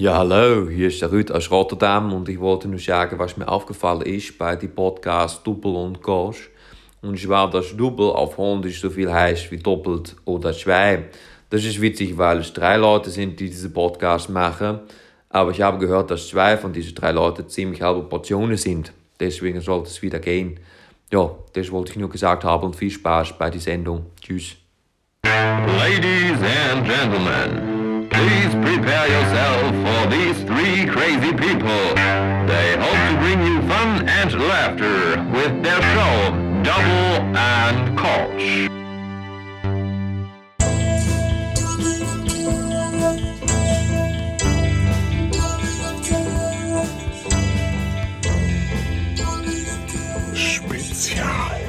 Ja, hallo, hier ist der Rüd aus Rotterdam und ich wollte nur sagen, was mir aufgefallen ist bei dem Podcast Double und Gosch. Und zwar, dass Double auf Holländisch so viel heißt wie doppelt oder zwei. Das ist witzig, weil es drei Leute sind, die diese Podcast machen. Aber ich habe gehört, dass zwei von diesen drei Leuten ziemlich halbe Portionen sind. Deswegen sollte es wieder gehen. Ja, das wollte ich nur gesagt haben und viel Spaß bei der Sendung. Tschüss. Ladies and gentlemen, please prepare yourself for these three crazy people. They hope to bring you fun and laughter with their show, Double and Koch. Spezial.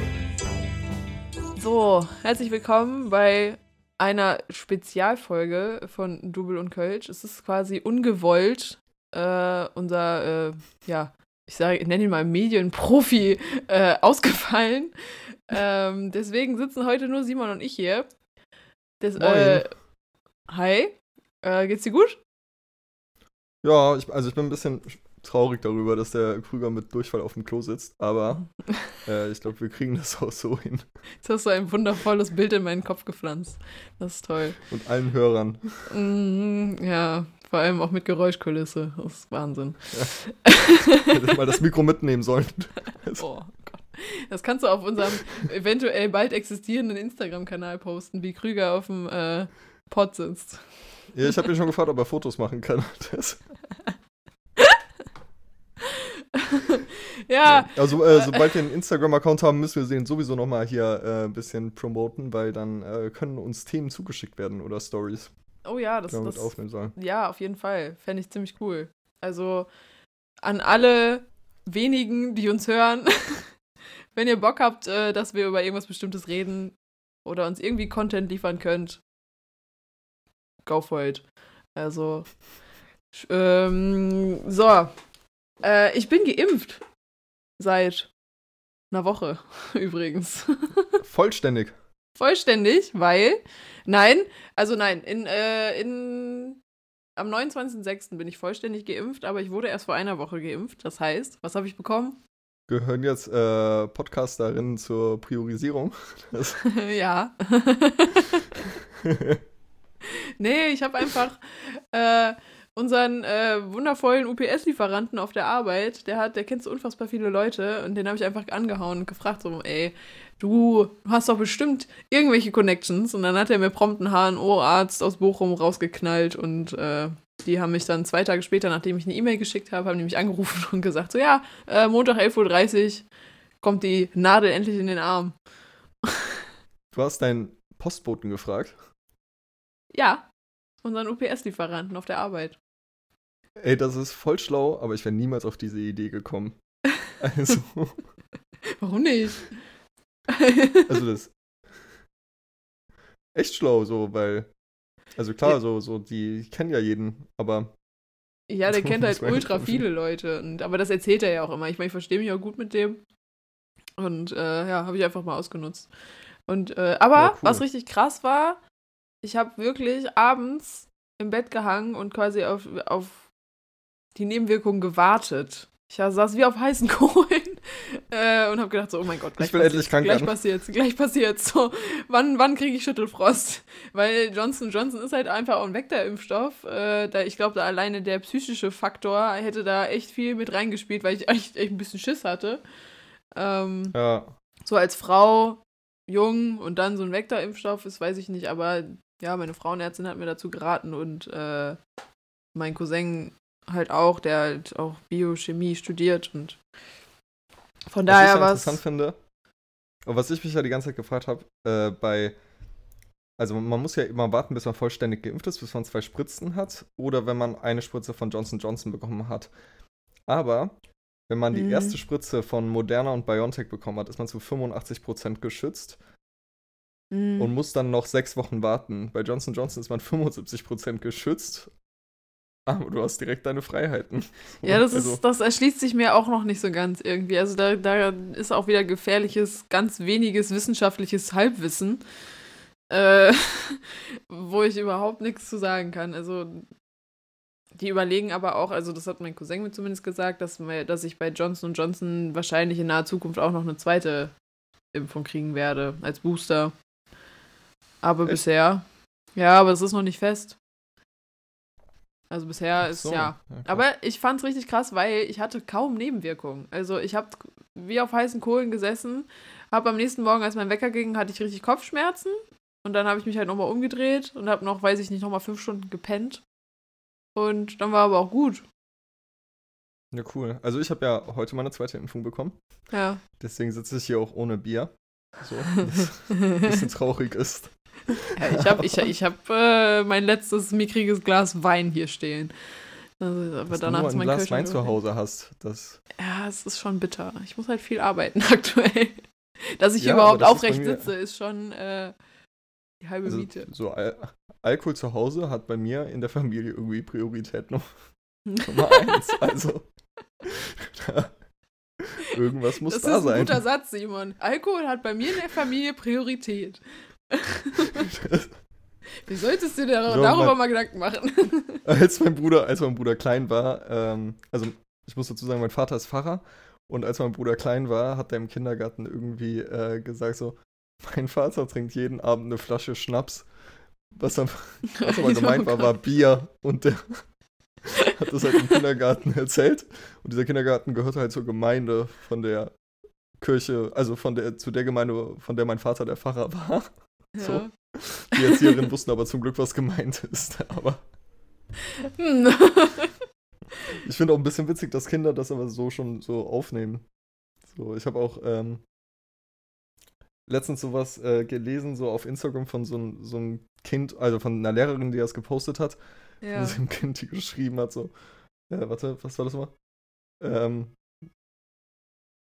So, herzlich willkommen bei einer Spezialfolge von Double und Kölsch. Es ist quasi ungewollt äh, unser, äh, ja, ich sage, ich nenne ihn mal Medienprofi äh, ausgefallen. Ähm, deswegen sitzen heute nur Simon und ich hier. Das, äh, hi, äh, geht's dir gut? Ja, ich, also ich bin ein bisschen traurig darüber, dass der Krüger mit Durchfall auf dem Klo sitzt, aber äh, ich glaube, wir kriegen das auch so hin. Jetzt hast du ein wundervolles Bild in meinen Kopf gepflanzt. Das ist toll. Und allen Hörern. Mhm, ja, vor allem auch mit Geräuschkulisse. Das ist Wahnsinn. Hätte mal das Mikro mitnehmen sollen. Oh Gott. Das kannst du auf unserem eventuell bald existierenden Instagram-Kanal posten, wie Krüger auf dem äh, Pod sitzt. Ja, ich habe ihn schon gefragt, ob er Fotos machen kann. Das, Ja, also, äh, sobald wir einen Instagram-Account haben, müssen wir den sowieso nochmal hier äh, ein bisschen promoten, weil dann äh, können uns Themen zugeschickt werden oder Stories, oh ja, das, das aufnehmen sollen. ja, auf jeden Fall. Fände ich ziemlich cool. Also an alle wenigen, die uns hören, wenn ihr Bock habt, äh, dass wir über irgendwas Bestimmtes reden oder uns irgendwie Content liefern könnt, go for it. Also, ähm, so. Äh, ich bin geimpft. Seit einer Woche übrigens. Vollständig. Vollständig, weil. Nein, also nein, in, äh, in, am 29.06. bin ich vollständig geimpft, aber ich wurde erst vor einer Woche geimpft. Das heißt, was habe ich bekommen? Gehören jetzt äh, Podcasterinnen zur Priorisierung? Ja. nee, ich habe einfach äh, unseren äh, wundervollen UPS-Lieferanten auf der Arbeit, der hat, der kennt so unfassbar viele Leute und den habe ich einfach angehauen und gefragt, so, ey, du hast doch bestimmt irgendwelche Connections und dann hat er mir prompt einen HNO-Arzt aus Bochum rausgeknallt und äh, die haben mich dann zwei Tage später, nachdem ich eine E-Mail geschickt habe, haben die mich angerufen und gesagt, so ja, äh, Montag 11.30 Uhr kommt die Nadel endlich in den Arm. du hast deinen Postboten gefragt. Ja, unseren UPS-Lieferanten auf der Arbeit. Ey, das ist voll schlau, aber ich wäre niemals auf diese Idee gekommen. Also, Warum nicht? also das echt schlau, so, weil, also klar, Ja. so, so, die kennen ja jeden, aber ja, der So, kennt halt ultra viele Leute. Und, aber das erzählt er ja auch immer. Ich meine, ich verstehe mich auch gut mit dem. Und äh, ja, habe ich einfach mal ausgenutzt. Und, äh, aber Ja, cool. was richtig krass war, ich habe wirklich abends im Bett gehangen und quasi auf, auf die Nebenwirkungen gewartet. Ich saß wie auf heißen Kohlen äh, und habe gedacht so, oh mein Gott, gleich Ich will passiert- endlich krank Gleich werden. passiert's, gleich passiert's. So, wann, wann kriege ich Schüttelfrost? Weil Johnson Johnson ist halt einfach auch ein Vektorimpfstoff. Äh, da, ich glaube, da alleine der psychische Faktor hätte da echt viel mit reingespielt, weil ich echt, echt ein bisschen Schiss hatte. Ähm, ja, so als Frau, jung und dann so ein Vektorimpfstoff ist, weiß ich nicht, aber ja, meine Frauenärztin hat mir dazu geraten und äh, mein Cousin halt auch, der halt auch Biochemie studiert und von was ich daher ja war interessant finde, und was ich mich ja die ganze Zeit gefragt habe, äh, bei, also man muss ja immer warten, bis man vollständig geimpft ist, bis man zwei Spritzen hat, oder wenn man eine Spritze von Johnson Johnson bekommen hat. Aber wenn man die Mhm. erste Spritze von Moderna und BioNTech bekommen hat, ist man zu 85% geschützt Mhm. und muss dann noch sechs Wochen warten. Bei Johnson Johnson ist man 75% geschützt, aber du hast direkt deine Freiheiten. Ja, das, Also, ist, das erschließt sich mir auch noch nicht so ganz irgendwie. Also da, da ist auch wieder gefährliches, ganz weniges wissenschaftliches Halbwissen, äh, wo ich überhaupt nichts zu sagen kann. Also die überlegen aber auch, also das hat mein Cousin mir zumindest gesagt, dass, dass ich bei Johnson Johnson wahrscheinlich in naher Zukunft auch noch eine zweite Impfung kriegen werde als Booster. Aber Echt? bisher, ja, aber es ist noch nicht fest. Also bisher ist So, ja. okay. Aber ich fand's richtig krass, weil ich hatte kaum Nebenwirkungen. Also ich habe wie auf heißen Kohlen gesessen, habe am nächsten Morgen, als mein Wecker ging, hatte ich richtig Kopfschmerzen. Und dann habe ich mich halt nochmal umgedreht und habe noch, weiß ich nicht, nochmal fünf Stunden gepennt. Und dann war aber auch gut. Ja, cool. Also ich habe ja heute meine zweite Impfung bekommen. Ja. Deswegen sitze ich hier auch ohne Bier. So, was ein bisschen traurig ist. Ja ich habe ich, ich hab, äh, mein letztes mickriges Glas Wein hier stehen. Also, aber Dass du danach nur ist ein mein Glas Wein zu. Hause hast. Das, Ja, es ist schon bitter. Ich muss halt viel arbeiten aktuell. Dass ich Ja, überhaupt das aufrecht sitze, ist schon äh, die halbe also, Miete. so Al Alkohol zu Hause hat bei mir in der Familie irgendwie Priorität Num- Nummer eins. Also irgendwas muss das da ist ein sein. guter Satz, Simon. Alkohol hat bei mir in der Familie Priorität. Wie solltest du dir dar- So, darüber mein- mal Gedanken machen? als mein Bruder, als mein Bruder klein war, ähm, also ich muss dazu sagen, mein Vater ist Pfarrer und als mein Bruder klein war, hat er im Kindergarten irgendwie äh, gesagt so, mein Vater trinkt jeden Abend eine Flasche Schnaps. Was, er, was aber gemeint war, war Bier und der hat das halt im Kindergarten erzählt und dieser Kindergarten gehörte halt zur Gemeinde von der Kirche, also von der zu der Gemeinde, von der mein Vater der Pfarrer war. So. Ja. Die Erzieherinnen wussten aber zum Glück, was gemeint ist. Aber Hm. Ich finde auch ein bisschen witzig, dass Kinder das aber so schon so aufnehmen. So, ich habe auch ähm, letztens sowas äh, gelesen, so auf Instagram von so, ein- so einem Kind, also von einer Lehrerin, die das gepostet hat, ja. wo sie dem Kind die geschrieben hat, so, äh, warte, was war das mal? Ähm,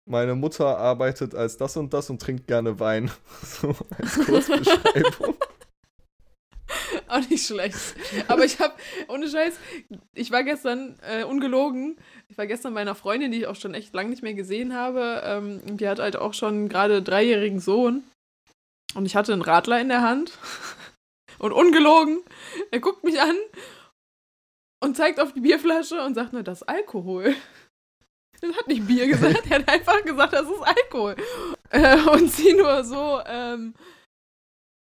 meine Mutter arbeitet als das und das und trinkt gerne Wein. So als Kurzbeschreibung. Auch nicht schlecht. Aber ich habe, ohne Scheiß, ich war gestern, äh, ungelogen, ich war gestern bei einer Freundin, die ich auch schon echt lange nicht mehr gesehen habe. Ähm, die hat halt auch schon gerade einen dreijährigen Sohn. Und ich hatte einen Radler in der Hand. Und ungelogen, er guckt mich an und zeigt auf die Bierflasche und sagt nur, das ist Alkohol. Er hat nicht Bier gesagt, er hat einfach gesagt, das ist Alkohol. Äh, und sie nur so, ähm,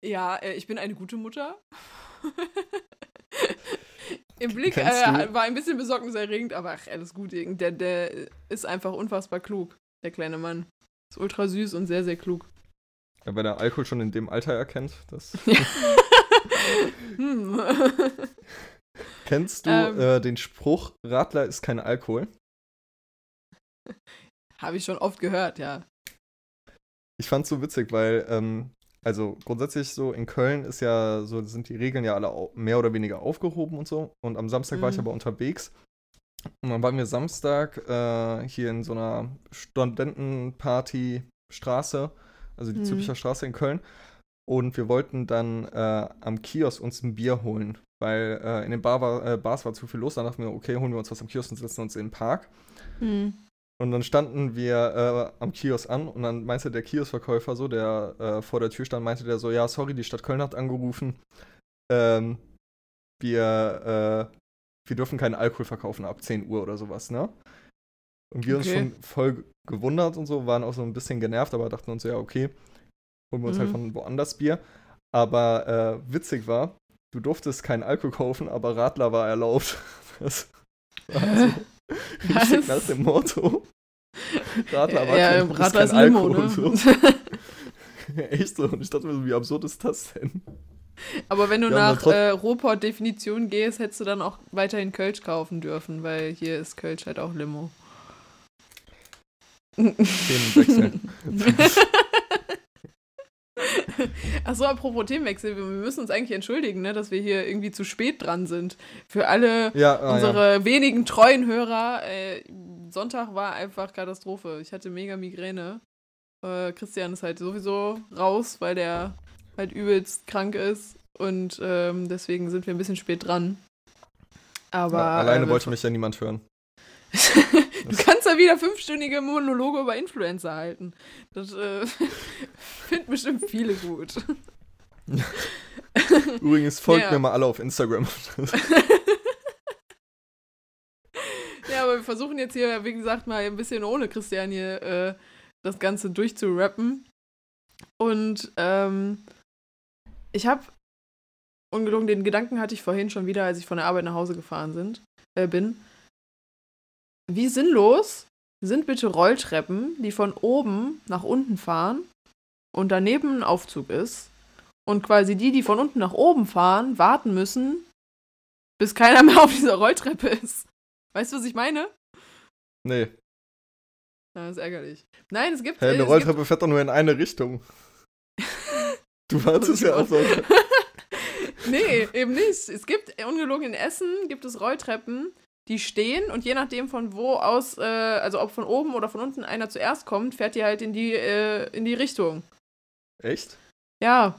ja, äh, ich bin eine gute Mutter. Im Blick äh, war ein bisschen besorgniserregend, aber ach, alles gut. Der, der ist einfach unfassbar klug, der kleine Mann. Ist ultra süß und sehr, sehr klug. Ja, wenn er Alkohol schon in dem Alter erkennt, das. hm. Kennst du Ähm. äh, den Spruch, Radler ist kein Alkohol? Habe ich schon oft gehört, ja. Ich fand's so witzig, weil, ähm, also grundsätzlich so in Köln ist ja so, sind die Regeln ja alle mehr oder weniger aufgehoben und so. Und am Samstag war ich Mhm. aber unterwegs. Und dann waren wir Samstag äh, hier in so einer Studentenparty-Straße, also die Mhm. Züricher Straße in Köln. Und wir wollten dann äh, am Kiosk uns ein Bier holen, weil äh, in den Bar war, äh, Bars war zu viel los. Dann dachten wir, okay, holen wir uns was am Kiosk und setzen uns in den Park. Hm. Und dann standen wir äh, am Kiosk an und dann meinte der Kioskverkäufer so, der äh, vor der Tür stand, meinte der so, ja, sorry, die Stadt Köln hat angerufen. Ähm, wir, äh, wir dürfen keinen Alkohol verkaufen ab 10 Uhr oder sowas, ne? Und wir uns Okay. schon voll gewundert und so, waren auch so ein bisschen genervt, aber dachten uns, ja, okay, holen wir uns halt Mhm. von woanders Bier. Aber äh, witzig war, du durftest keinen Alkohol kaufen, aber Radler war erlaubt. Das war so richtig nach dem Motto. Radler war ja, kein, Radler ist kein Limo, Alkohol. ne? So. Echt so. Und ich dachte mir so, wie absurd ist das denn? Aber wenn du Ja, nach äh, Ruhrpott-Definition gehst, hättest du dann auch weiterhin Kölsch kaufen dürfen, weil hier ist Kölsch halt auch Limo. Themenwechsel. Achso, apropos Themenwechsel, wir müssen uns eigentlich entschuldigen, ne, dass wir hier irgendwie zu spät dran sind. Für alle Ja, ah, ja. unsere wenigen treuen Hörer, äh, Sonntag war einfach Katastrophe. Ich hatte mega Migräne. Äh, Christian ist halt sowieso raus, weil der halt übelst krank ist. Und ähm, deswegen sind wir ein bisschen spät dran. Aber. Ja, Alleine äh, wollte mich ja niemand hören. du kannst ja wieder fünfstündige Monologe über Influencer halten. Das äh, finden bestimmt viele gut. Übrigens, folgt Ja. mir mal alle auf Instagram. Ja, aber wir versuchen jetzt hier, wie gesagt, mal ein bisschen ohne Christian hier äh, das Ganze durchzurappen. Und ähm, ich habe, ungelogen, den Gedanken hatte ich vorhin schon wieder, als ich von der Arbeit nach Hause gefahren sind, äh, bin. Wie sinnlos sind bitte Rolltreppen, die von oben nach unten fahren und daneben ein Aufzug ist und quasi die, die von unten nach oben fahren, warten müssen, bis keiner mehr auf dieser Rolltreppe ist. Weißt du, was ich meine? Nee. Ja, das ist ärgerlich. Nein, es gibt. Äh, eine Rolltreppe fährt doch nur in eine Richtung. Du wartest ja auch so. gibt, Nee, eben nicht. Es gibt, ungelogen in Essen, gibt es Rolltreppen, die stehen und je nachdem von wo aus, äh, also ob von oben oder von unten einer zuerst kommt, fährt die halt in die, äh, in die Richtung. Echt? Ja.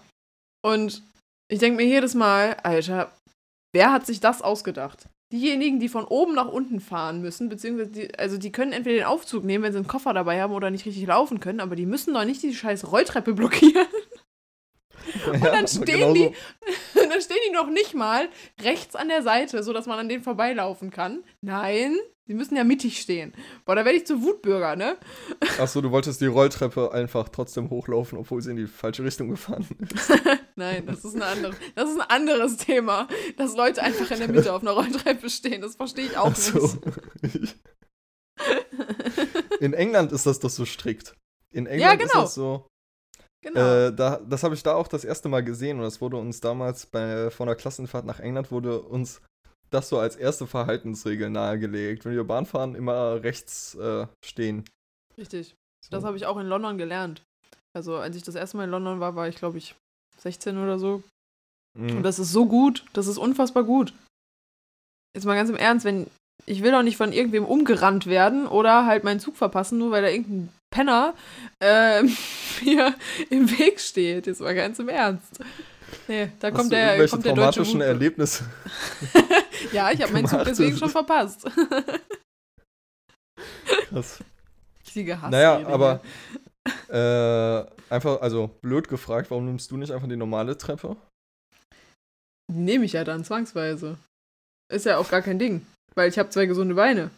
Und ich denke mir jedes Mal, Alter, wer hat sich das ausgedacht? Diejenigen, die von oben nach unten fahren müssen, beziehungsweise, die, also die können entweder den Aufzug nehmen, wenn sie einen Koffer dabei haben oder nicht richtig laufen können, aber die müssen doch nicht die scheiß Rolltreppe blockieren. Und dann stehen die- Und dann stehen die noch nicht mal rechts an der Seite, sodass man an denen vorbeilaufen kann. Nein, die müssen ja mittig stehen. Boah, da werde ich zu Wutbürger, ne? Achso, du wolltest die Rolltreppe einfach trotzdem hochlaufen, obwohl sie in die falsche Richtung gefahren ist. Nein, das ist, eine andere, das ist ein anderes Thema. Dass Leute einfach in der Mitte auf einer Rolltreppe stehen. Das verstehe ich auch Achso. nicht. In England ist das doch so strikt. In England Ja, ist genau. das so. Genau. Äh, da, das habe ich da auch das erste Mal gesehen und das wurde uns damals bei von der Klassenfahrt nach England wurde uns das so als erste Verhaltensregel nahegelegt. Wenn wir Bahn fahren, immer rechts äh, stehen. Richtig. So. Das habe ich auch in London gelernt. Also, als ich das erste Mal in London war, war ich, glaube ich, 16 oder so. Mhm. Und das ist so gut. Das ist unfassbar gut. Jetzt mal ganz im Ernst, wenn. Ich will doch nicht von irgendwem umgerannt werden oder halt meinen Zug verpassen, nur weil da irgendein Penner äh, mir im Weg steht. Jetzt mal ganz im Ernst. Nee, da Hast kommt der, kommt der deutsche traumatischen. Erlebnisse. Ja, ich habe meinen Zug deswegen schon verpasst. Krass. Sie gehasst. Naja, die aber äh, einfach, also blöd gefragt, warum nimmst du nicht einfach die normale Treppe? Nehme ich ja dann zwangsweise. Ist ja auch gar kein Ding, weil ich habe zwei gesunde Beine.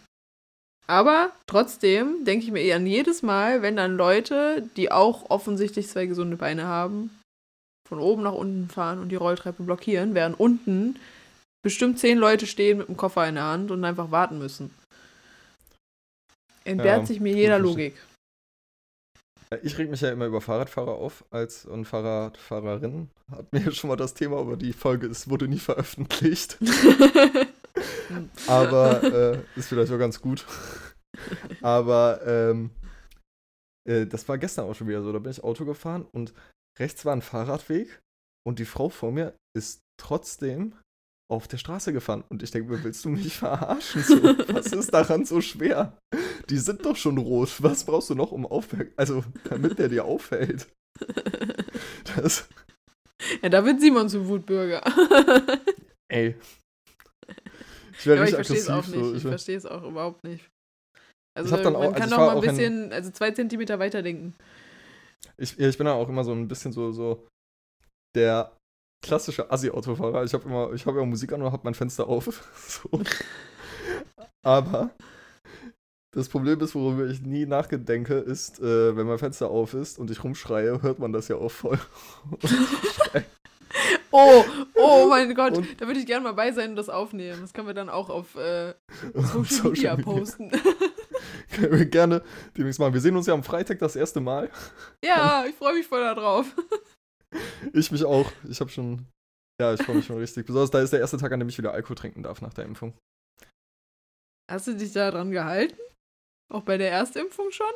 Aber trotzdem denke ich mir eher an jedes Mal, wenn dann Leute, die auch offensichtlich zwei gesunde Beine haben, von oben nach unten fahren und die Rolltreppe blockieren, während unten bestimmt zehn Leute stehen mit dem Koffer in der Hand und einfach warten müssen. Entbehrt Ja, sich mir jeder Logik. Ich reg mich ja immer über Fahrradfahrer auf als und Fahrradfahrerin. Hat mir schon mal das Thema, aber die Folge ist, wurde nie veröffentlicht. Aber äh, ist vielleicht auch ganz gut. Aber ähm, äh, das war gestern auch schon wieder so. Da bin ich Auto gefahren und rechts war ein Fahrradweg und die Frau vor mir ist trotzdem auf der Straße gefahren. Und ich denke mir, willst du mich verarschen? So, was ist daran so schwer? Die sind doch schon rot. Was brauchst du noch, um aufhören? Also, damit der dir auffällt. Das, ja, da wird Simon zum Wutbürger. ey. Ich Ja, wäre ich richtig verstehe es auch aggressiv. nicht. so. Ich verstehe es auch überhaupt nicht. Also auch- man also kann ich doch war mal ein auch in- bisschen, also zwei Zentimeter weiterdenken. Ich, ja, ich bin ja auch immer so ein bisschen so, so der klassische Assi-Autofahrer. Ich habe immer, ich habe ja Musik an und habe mein Fenster auf. so. Aber das Problem ist, worüber ich nie nachgedenke, ist, äh, wenn mein Fenster auf ist und ich rumschreie, hört man das ja auch voll. Oh, oh mein Gott, Und- da würde ich gerne mal bei sein und das aufnehmen. Das können wir dann auch auf äh, Auf Social Media posten. Können wir gerne demnächst mal. Wir sehen uns ja am Freitag das erste Mal. ja, ich freue mich voll darauf. Ich mich auch. Ich habe schon, ja, ich freue mich schon richtig. Besonders da ist der erste Tag, an dem ich wieder Alkohol trinken darf nach der Impfung. Hast du dich da dran gehalten? Auch bei der Erstimpfung schon?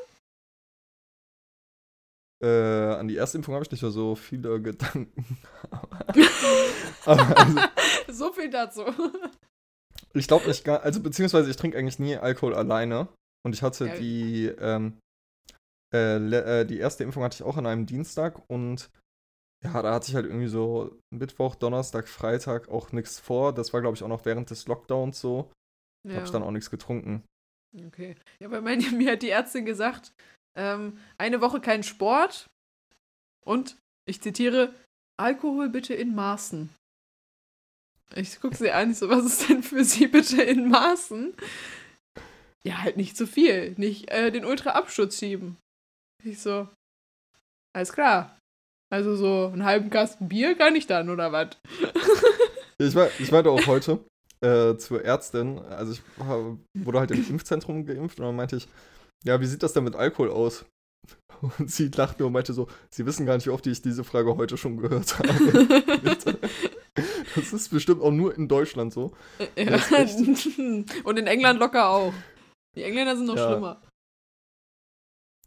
Äh, an die erste Impfung habe ich nicht mehr so viele Gedanken. Aber also, so viel dazu. ich glaube nicht gar, also beziehungsweise ich trinke eigentlich nie Alkohol alleine. Und ich hatte Ja. die, ähm, äh, äh, die erste Impfung hatte ich auch an einem Dienstag und ja, da hatte ich halt irgendwie so Mittwoch, Donnerstag, Freitag auch nichts vor. Das war, glaube ich, auch noch während des Lockdowns so. Da habe ich dann auch nichts getrunken. Okay. Ja, weil meine, mir hat die Ärztin gesagt, ähm, eine Woche kein Sport und, ich zitiere, Alkohol bitte in Maßen. Ich gucke sie an, ich so, was ist denn für sie bitte in Maßen? Ja, halt nicht zu viel. Nicht äh, den Ultra-Absturz schieben. Ich so, alles klar. Also so einen halben Kasten Bier kann ich dann, oder was? Ich, war, ich war auch heute äh, zur Ärztin. Also ich wurde halt im Impfzentrum geimpft und dann meinte ich, ja, wie sieht das denn mit Alkohol aus? Und sie lachte nur und meinte so, sie wissen gar nicht, wie oft ich diese Frage heute schon gehört habe. das ist bestimmt auch nur in Deutschland so. Ja. Und in England locker auch. Die Engländer sind noch Ja. schlimmer.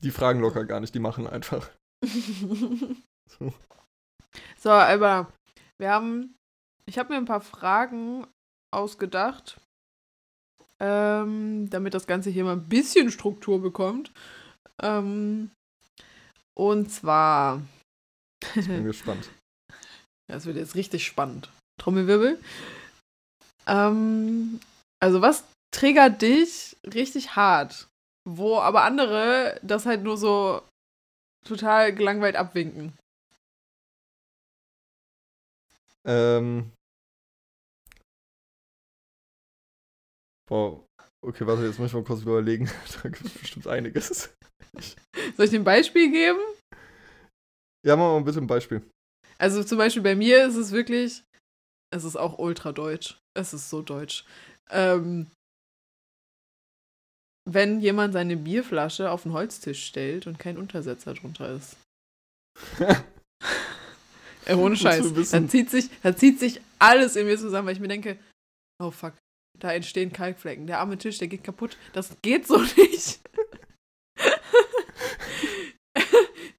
Die fragen locker gar nicht, die machen einfach. So. so, aber wir haben, ich habe mir ein paar Fragen ausgedacht, ähm, damit das Ganze hier mal ein bisschen Struktur bekommt. Ähm, und zwar, Bin gespannt. das wird jetzt richtig spannend. Trommelwirbel. Ähm, also was triggert dich richtig hart, wo aber andere das halt nur so total gelangweilt abwinken? Ähm. Boah, okay, warte, jetzt muss ich mal kurz überlegen. da gibt es bestimmt einiges. Soll ich dir ein Beispiel geben? Ja, mach mal bitte ein Beispiel. Also zum Beispiel bei mir ist es wirklich, es ist auch ultra deutsch. Es ist so deutsch. Ähm, wenn jemand seine Bierflasche auf den Holztisch stellt und kein Untersetzer drunter ist. Äh, ohne Scheiß. Da zieht, sich, da zieht sich alles in mir zusammen, weil ich mir denke, oh fuck, da entstehen Kalkflecken. Der arme Tisch, der geht kaputt. Das geht so nicht.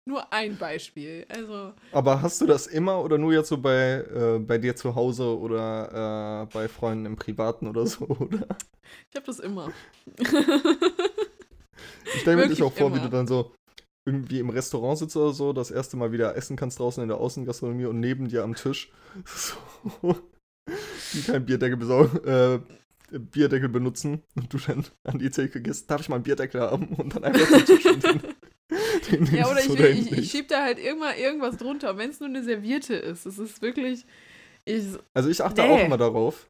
Nur ein Beispiel. Also, Aber hast du das immer oder nur jetzt so bei, äh, bei dir zu Hause oder äh, bei Freunden im Privaten oder so? Oder? ich habe das immer. Ich stelle mir dich auch vor, wie immer. du dann so irgendwie im Restaurant sitzt oder so, das erste Mal wieder essen kannst draußen in der Außengastronomie und neben dir am Tisch so, die keinen Bierdeckel besorgen, äh, Bierdeckel benutzen und du dann an die Theke gehst, darf ich mal einen Bierdeckel haben und dann einfach den Tisch und den, den Ja, oder ich, will, ich, ich schieb da halt immer irgendwas drunter, wenn es nur eine Serviette ist. Es ist wirklich. Ich, Also ich achte Nee. auch immer darauf.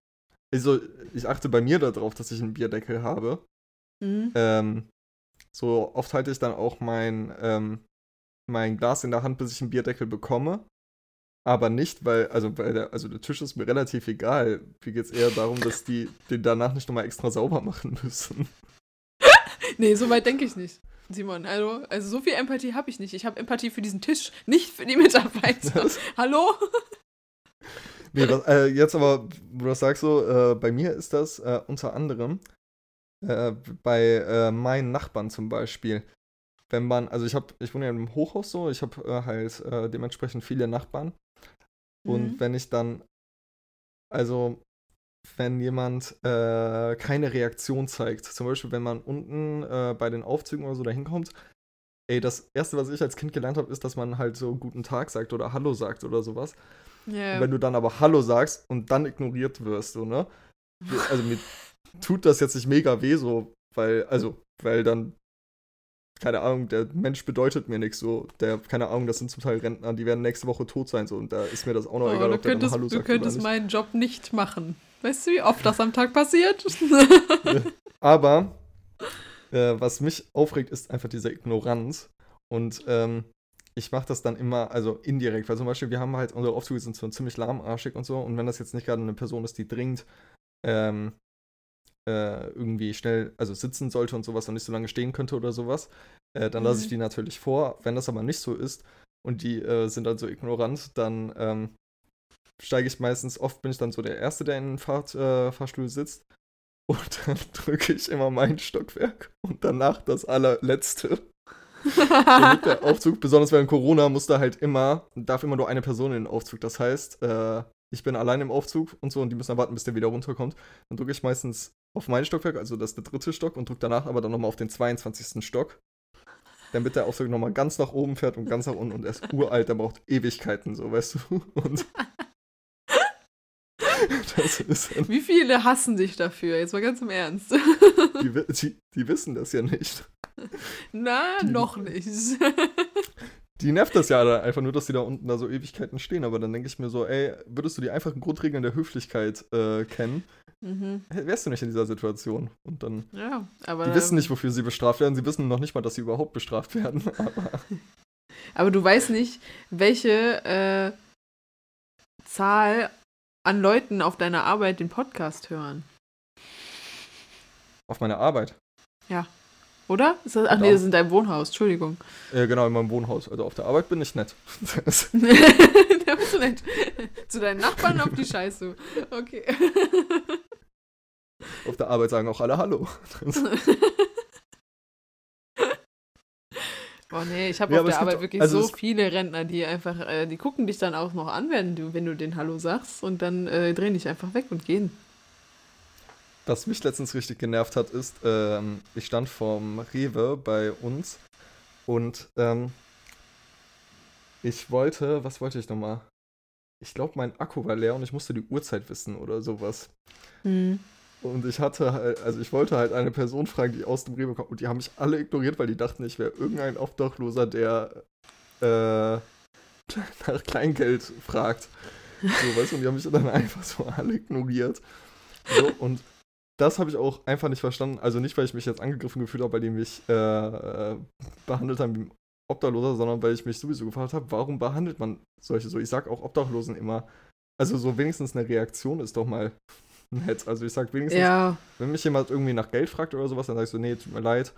Also ich achte bei mir darauf, dass ich einen Bierdeckel habe. hm, Ähm, so oft halte ich dann auch mein, ähm, mein Glas in der Hand, bis ich einen Bierdeckel bekomme. Aber nicht, weil, also, weil der, also der Tisch ist mir relativ egal. Mir geht es eher darum, dass die den danach nicht nochmal extra sauber machen müssen. nee, so weit denke ich nicht. Simon, also, also so viel Empathie habe ich nicht. Ich habe Empathie für diesen Tisch, nicht für die Mitarbeiter. Hallo? Nee, was, äh, jetzt aber, wo du das sagst so, äh, bei mir ist das äh, unter anderem äh, bei äh, meinen Nachbarn zum Beispiel. Wenn man, also ich habe, ich wohne ja im Hochhaus so, ich habe äh, halt äh, dementsprechend viele Nachbarn. Und Mhm. wenn ich dann, also wenn jemand äh, keine Reaktion zeigt, zum Beispiel wenn man unten äh, bei den Aufzügen oder so da hinkommt, ey, das erste, was ich als Kind gelernt habe, ist, dass man halt so guten Tag sagt oder Hallo sagt oder sowas. Und wenn du dann aber Hallo sagst und dann ignoriert wirst, so, ne? Also mir tut das jetzt nicht mega weh, so, weil, also, weil dann, keine Ahnung, der Mensch bedeutet mir nichts, so, der, keine Ahnung, das sind zum Teil Rentner, die werden nächste Woche tot sein, so, und da ist mir das auch noch oh, egal, du ob der könntest, Hallo du sagt oder könntest meinen Job nicht machen. Weißt du, wie oft das am Tag passiert? Aber, äh, was mich aufregt, ist einfach diese Ignoranz. Und ähm, ich mache das dann immer, also indirekt, weil zum Beispiel, wir haben halt, unsere Aufzüge sind so ziemlich lahmarschig und so. Und wenn das jetzt nicht gerade eine Person ist, die dringend ähm, äh, irgendwie schnell, also sitzen sollte und sowas und nicht so lange stehen könnte oder sowas, äh, dann lasse ich Mhm. die natürlich vor. Wenn das aber nicht so ist und die äh, sind dann so ignorant, dann ähm, steige ich meistens, oft bin ich dann so der Erste, der in den Fahr äh, Fahrstuhl sitzt. Und dann drücke ich immer mein Stockwerk und danach das allerletzte. Damit der Aufzug, besonders während Corona, muss da halt immer, darf immer nur eine Person in den Aufzug. Das heißt, äh, ich bin allein im Aufzug und so und die müssen dann warten, bis der wieder runterkommt. Dann drücke ich meistens auf mein Stockwerk, also das ist der dritte Stock, und drücke danach aber dann nochmal auf den 22. Stock. Damit der Aufzug nochmal ganz nach oben fährt und ganz nach unten und er ist uralt, der braucht Ewigkeiten, so, weißt du? Und das ist dann, Wie viele hassen dich dafür? Jetzt mal ganz im Ernst. die, die, die wissen das ja nicht. Na, Die- noch nicht. Die nervt das ja einfach nur, dass die da unten da so Ewigkeiten stehen. Aber dann denke ich mir so, ey, würdest du die einfachen Grundregeln der Höflichkeit äh, kennen, Mhm. wärst du nicht in dieser Situation. Und dann, Ja, aber. die wissen nicht, wofür sie bestraft werden. Sie wissen noch nicht mal, dass sie überhaupt bestraft werden. Aber Aber du weißt nicht, welche äh, Zahl an Leuten auf deiner Arbeit den Podcast hören. auf meiner Arbeit. Oder? Ist das, ach nee, Ja. das ist in deinem Wohnhaus, Entschuldigung. Äh, genau, in meinem Wohnhaus. Also auf der Arbeit bin ich nett. Der bist du nett. Zu deinen Nachbarn auf die Scheiße. Okay. Auf der Arbeit sagen auch alle Hallo. Oh nee, ich habe Ja, auf der gibt Arbeit auch- wirklich also so viele Rentner, die einfach, äh, die gucken dich dann auch noch an, wenn du, wenn du den Hallo sagst und dann äh, drehen dich einfach weg und gehen. Was mich letztens richtig genervt hat, ist, ähm, ich stand vorm Rewe bei uns und ähm, ich wollte, was wollte ich nochmal? Ich glaube, mein Akku war leer und ich musste die Uhrzeit wissen oder sowas. Hm. Und ich hatte halt, also ich wollte halt eine Person fragen, die aus dem Rewe kommt. Und die haben mich alle ignoriert, weil die dachten, ich wäre irgendein Obdachloser, der äh, nach Kleingeld fragt. So, weißt du, und die haben mich dann einfach so alle ignoriert. So, und das habe ich auch einfach nicht verstanden. Also nicht, weil ich mich jetzt angegriffen gefühlt habe, weil die mich äh, behandelt haben wie ein Obdachloser, sondern weil ich mich sowieso gefragt habe, warum behandelt man solche so? Ich sag auch Obdachlosen immer, also so wenigstens eine Reaktion ist doch mal nett. Also ich sag wenigstens, Ja, wenn mich jemand irgendwie nach Geld fragt oder sowas, dann sag ich so, nee, tut mir leid.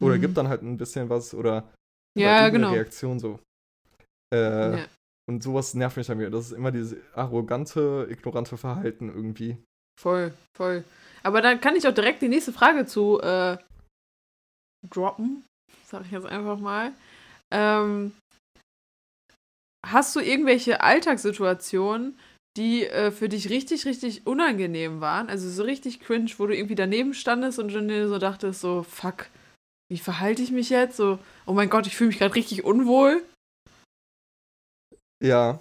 Oder Mhm. gibt dann halt ein bisschen was oder, oder ja, irgendeine genau. Reaktion so. Äh, Ja. Und sowas nervt mich dann wieder. Das ist immer dieses arrogante, ignorante Verhalten irgendwie. Voll, voll. Aber dann kann ich auch direkt die nächste Frage zu äh, droppen, sag ich jetzt einfach mal. Ähm, hast du irgendwelche Alltagssituationen, die äh, für dich richtig, richtig unangenehm waren? Also so richtig cringe, wo du irgendwie daneben standest und dir so dachtest, so, fuck, wie verhalte ich mich jetzt? So, oh mein Gott, ich fühle mich gerade richtig unwohl. Ja,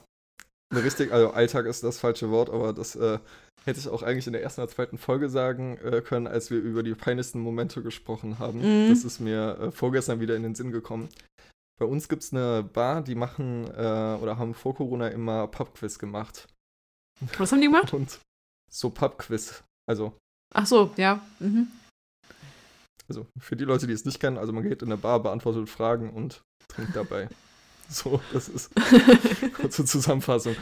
richtig, also Alltag ist das falsche Wort, aber das äh, hätte ich auch eigentlich in der ersten oder zweiten Folge sagen äh, können, als wir über die peinlichsten Momente gesprochen haben. Mhm. Das ist mir äh, vorgestern wieder in den Sinn gekommen. Bei uns gibt es eine Bar, die machen äh, oder haben vor Corona immer Pubquiz gemacht. Was haben die gemacht? Und so Pubquiz. Also, Ach so, ja. Mhm. also für die Leute, die es nicht kennen, also man geht in eine Bar, beantwortet Fragen und trinkt dabei. So, das ist kurze Zusammenfassung.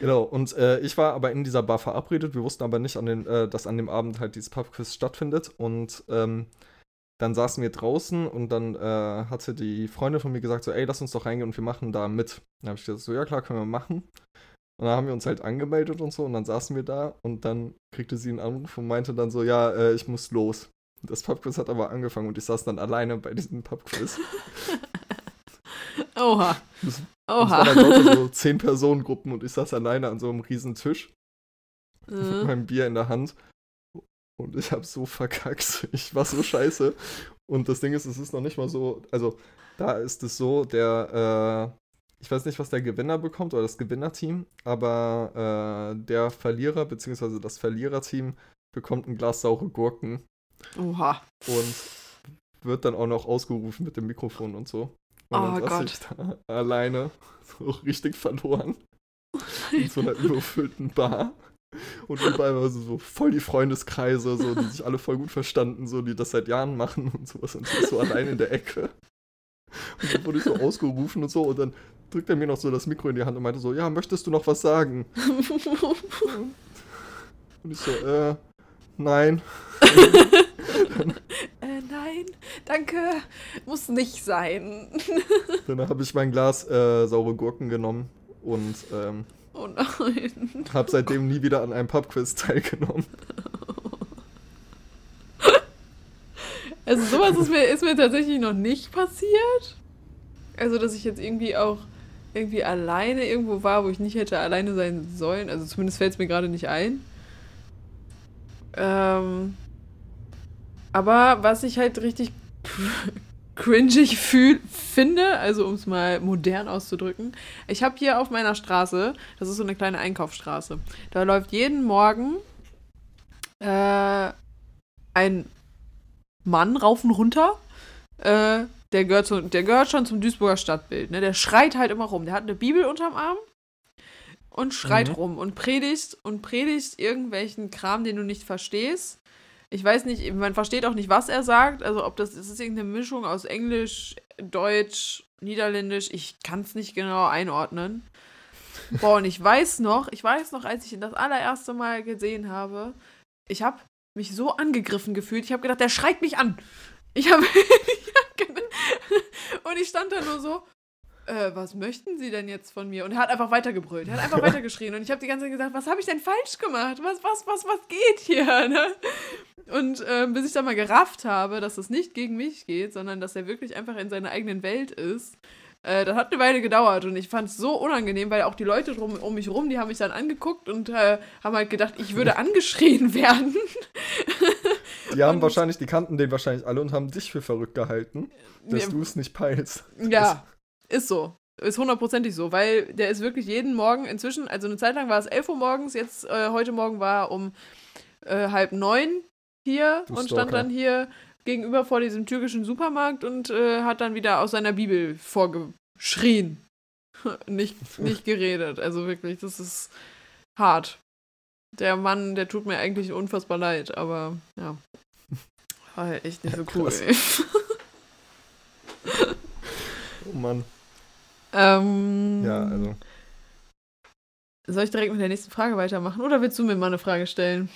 Genau, und äh, ich war aber in dieser Bar verabredet. Wir wussten aber nicht, an den, äh, dass an dem Abend halt dieses Pubquiz stattfindet. Und ähm, dann saßen wir draußen und dann äh, hatte die Freundin von mir gesagt, so, ey, lass uns doch reingehen und wir machen da mit. Dann habe ich gesagt, so, ja klar, können wir machen. Und dann haben wir uns halt angemeldet und so und dann saßen wir da und dann kriegte sie einen Anruf und meinte dann so, ja, äh, ich muss los. Das Pubquiz hat aber angefangen und ich saß dann alleine bei diesem Pubquiz. Oha. Das- Und es waren dann Oha. so zehn Personengruppen und ich saß alleine an so einem riesen Tisch mit Mhm. meinem Bier in der Hand. Und ich habe so verkackt. Ich war so scheiße. Und das Ding ist, es ist noch nicht mal so, also da ist es so, der, äh, ich weiß nicht, was der Gewinner bekommt oder das Gewinnerteam, aber äh, der Verlierer bzw. das Verliererteam bekommt ein Glas saure Gurken Oha. und wird dann auch noch ausgerufen mit dem Mikrofon und so. Und Oh dann Gott. ich da alleine, so richtig verloren, in so einer überfüllten Bar. Und überall war so, so voll die Freundeskreise, so, die sich alle voll gut verstanden, so, die das seit Jahren machen und sowas. Und ich so allein in der Ecke. Und dann wurde ich so ausgerufen und so. Und dann drückt er mir noch so das Mikro in die Hand und meinte so, ja, möchtest du noch was sagen? Und ich so, äh, nein. äh, nein, danke. Muss nicht sein. Dann habe ich mein Glas äh, saure Gurken genommen und ähm, Oh nein. habe seitdem nie wieder an einem Pubquiz teilgenommen. Also sowas ist mir, ist mir tatsächlich noch nicht passiert. Also, dass ich jetzt irgendwie auch irgendwie alleine irgendwo war, wo ich nicht hätte alleine sein sollen. Also zumindest fällt es mir gerade nicht ein. Ähm, aber was ich halt richtig cringig fühl, finde, also um es mal modern auszudrücken, ich habe hier auf meiner Straße, das ist so eine kleine Einkaufsstraße, da läuft jeden Morgen äh, ein Mann rauf und runter. Äh, der, gehört zu, der gehört schon zum Duisburger Stadtbild. Ne? Der schreit halt immer rum. Der hat eine Bibel unterm Arm, und schreit Mhm. rum und predigt und predigt irgendwelchen Kram, den du nicht verstehst. Ich weiß nicht, man versteht auch nicht, was er sagt. Also ob das, das ist irgendeine Mischung aus Englisch, Deutsch, Niederländisch. Ich kann es nicht genau einordnen. Boah, und ich weiß noch, ich weiß noch, als ich ihn das allererste Mal gesehen habe, ich habe mich so angegriffen gefühlt. Ich habe gedacht, der schreit mich an. Ich habe und ich stand da nur so, äh, was möchten Sie denn jetzt von mir? Und er hat einfach weitergebrüllt. Er hat einfach weitergeschrien. Und ich habe die ganze Zeit gesagt, was habe ich denn falsch gemacht? Was, was, was, was geht hier? Ne? Und ähm, bis ich dann mal gerafft habe, dass es nicht gegen mich geht, sondern dass er wirklich einfach in seiner eigenen Welt ist, äh, das hat eine Weile gedauert und ich fand es so unangenehm, weil auch die Leute drum, um mich rum, die haben mich dann angeguckt und äh, haben halt gedacht, ich würde angeschrien werden. Die haben Und- wahrscheinlich, die kannten den wahrscheinlich alle und haben dich für verrückt gehalten, dass Ja. du es nicht peilst. Ja, ist so. Ist hundertprozentig so, weil der ist wirklich jeden Morgen inzwischen, also eine Zeit lang war es 11 Uhr morgens, jetzt äh, heute Morgen war er um äh, halb neun hier Du und Stalker. stand dann hier gegenüber vor diesem türkischen Supermarkt und äh, hat dann wieder aus seiner Bibel vorgeschrien. nicht, nicht geredet. Also wirklich, das ist hart. Der Mann, der tut mir eigentlich unfassbar leid, aber ja. War halt echt nicht so cool. Oh Mann. ähm, Ja, also. Soll ich direkt mit der nächsten Frage weitermachen oder willst du mir mal eine Frage stellen?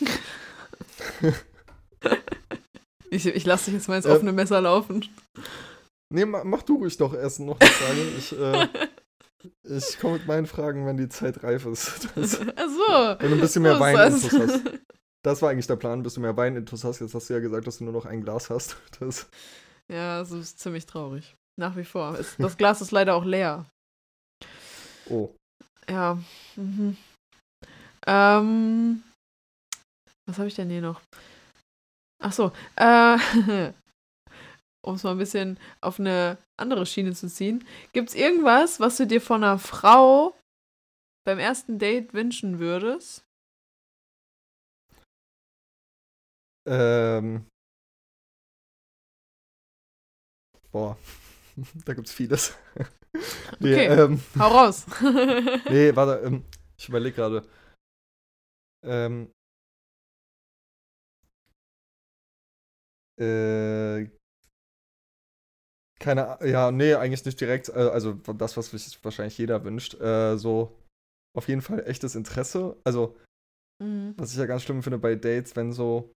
ich ich lasse dich jetzt mal ins Äh, offene Messer laufen. Nee, ma- mach du ruhig doch erst noch eine Frage. Ich, äh, ich komme mit meinen Fragen, wenn die Zeit reif ist. Das, Ach so. wenn du ein bisschen mehr So Wein hast. Das war eigentlich der Plan, bis du mehr Wein intus hast. Jetzt hast du ja gesagt, dass du nur noch ein Glas hast. Das, Ja, das ist ziemlich traurig. Nach wie vor. Das Glas ist leider auch leer. oh. Ja. Mhm. Ähm, was habe ich denn hier noch? Ach so. Äh, um es mal ein bisschen auf eine andere Schiene zu ziehen. Gibt es irgendwas, was du dir von einer Frau beim ersten Date wünschen würdest? Ähm. Boah. Da gibt's vieles. nee, Okay. ähm, Hau raus. nee, warte, ähm, ich überlege gerade. Ähm. Äh. Keine ja, nee, eigentlich nicht direkt. äh, Also das, was sich wahrscheinlich jeder wünscht. Äh, so auf jeden Fall echtes Interesse. Also, Mhm. was ich ja ganz schlimm finde bei Dates, wenn so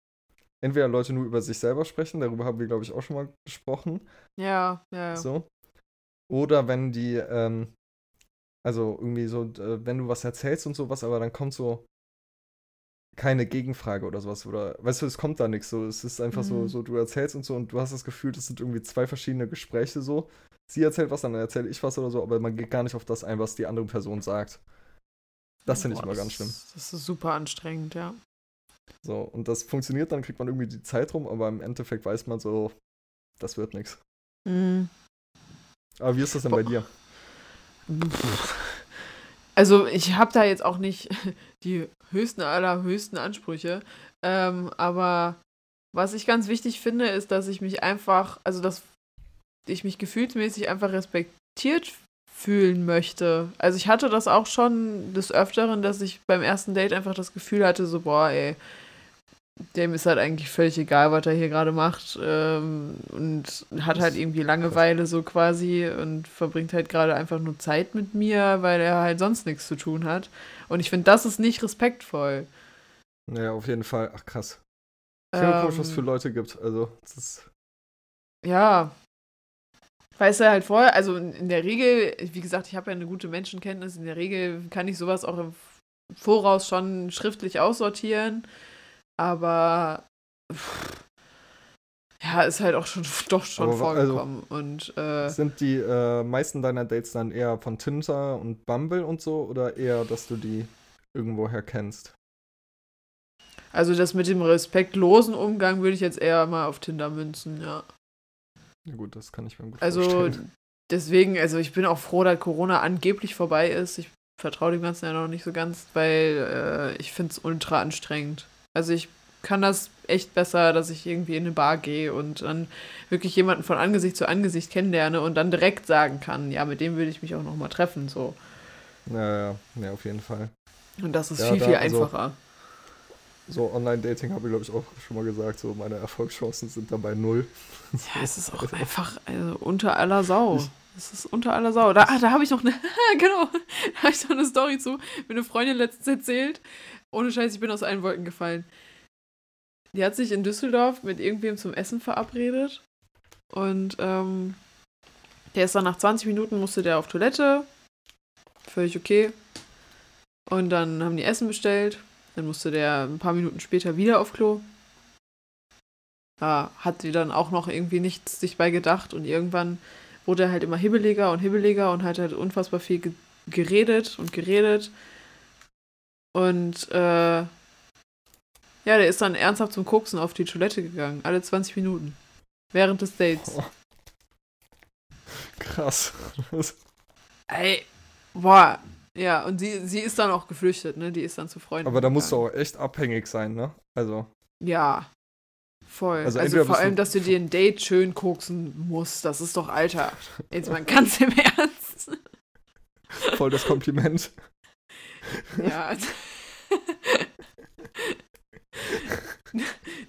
entweder Leute nur über sich selber sprechen, darüber haben wir, glaube ich, auch schon mal gesprochen. ja, ja, ja. So. Oder wenn die, ähm, also irgendwie so, äh, wenn du was erzählst und sowas, aber dann kommt so keine Gegenfrage oder sowas. Oder weißt du, es kommt da nichts. So, es ist einfach so, Mhm. so, du erzählst und so und du hast das Gefühl, das sind irgendwie zwei verschiedene Gespräche so. Sie erzählt was, dann erzähle ich was oder so, aber man geht gar nicht auf das ein, was die andere Person sagt. Das finde ich immer ganz schlimm. Das das ist super anstrengend, ja. So, und das funktioniert, dann kriegt man irgendwie die Zeit rum, aber im Endeffekt weiß man so, das wird nichts. Mhm. Aber wie ist das denn bei Boah. dir? Also ich habe da jetzt auch nicht die höchsten aller höchsten Ansprüche, ähm, aber was ich ganz wichtig finde, ist, dass ich mich einfach, also dass ich mich gefühlsmäßig einfach respektiert fühlen möchte. Also ich hatte das auch schon des Öfteren, dass ich beim ersten Date einfach das Gefühl hatte, so boah, ey, dem ist halt eigentlich völlig egal, was er hier gerade macht ähm, und hat halt irgendwie Langeweile so quasi und verbringt halt gerade einfach nur Zeit mit mir, weil er halt sonst nichts zu tun hat. Und ich finde, das ist nicht respektvoll. Naja, auf jeden Fall. Ach krass. Ich finde komisch, was es Ähm, für Leute gibt. Also, das ist. Ja. Weißt du halt vorher, also in der Regel, wie gesagt, ich habe ja eine gute Menschenkenntnis, in der Regel kann ich sowas auch im Voraus schon schriftlich aussortieren, aber pff, ja, ist halt auch schon doch schon Aber also- vorgekommen und äh, Sind die äh, meisten deiner Dates dann eher von Tinder und Bumble und so oder eher, dass du die irgendwoher kennst? also das mit dem respektlosen Umgang würde ich jetzt eher mal auf Tinder münzen, ja. Ja, gut, das kann ich mir gut Also vorstellen. deswegen, also ich bin auch froh, dass Corona angeblich vorbei ist. Ich vertraue dem Ganzen ja noch nicht so ganz, weil äh, ich finde es ultra anstrengend. Also ich kann das echt besser, dass ich irgendwie in eine Bar gehe und dann wirklich jemanden von Angesicht zu Angesicht kennenlerne und dann direkt sagen kann, ja, mit dem würde ich mich auch noch mal treffen, so. Naja, ja, auf jeden Fall. Und das ist Ja, viel, da- viel also- einfacher. So, Online-Dating habe ich, glaube ich, auch schon mal gesagt. So, meine Erfolgschancen sind dabei null. Ja, es ist auch einfach also, unter aller Sau. Ich- Es ist unter aller Sau. Da, ah, da habe ich noch eine, genau, da habe ich noch eine Story zu. Mir eine Freundin letztens erzählt. Ohne Scheiß, ich bin aus allen Wolken gefallen. Die hat sich in Düsseldorf mit irgendwem zum Essen verabredet. Und ähm, der ist dann nach 20 Minuten, musste der auf Toilette. Völlig okay. Und dann haben die Essen bestellt. Dann musste der ein paar Minuten später wieder auf Klo. Da hat sie dann auch noch irgendwie nichts sich bei gedacht. Und irgendwann wurde er halt immer hibbeliger und hibbeliger und hat halt unfassbar viel ge geredet und geredet. Und äh, ja, der ist dann ernsthaft zum Koksen auf die Toilette gegangen. Alle 20 Minuten. Während des Dates. Oh. Krass. Ey, boah. Ja, und sie, sie ist dann auch geflüchtet, ne? Die ist dann zu Freunden. Aber da musst du gegangen. auch echt abhängig sein, ne? Also, Ja. Voll. Also Also, vor allem, dass du dir ein Date schön koksen musst. Das ist doch, Alter. Jetzt mal ganz im Ernst. voll das Kompliment. Ja.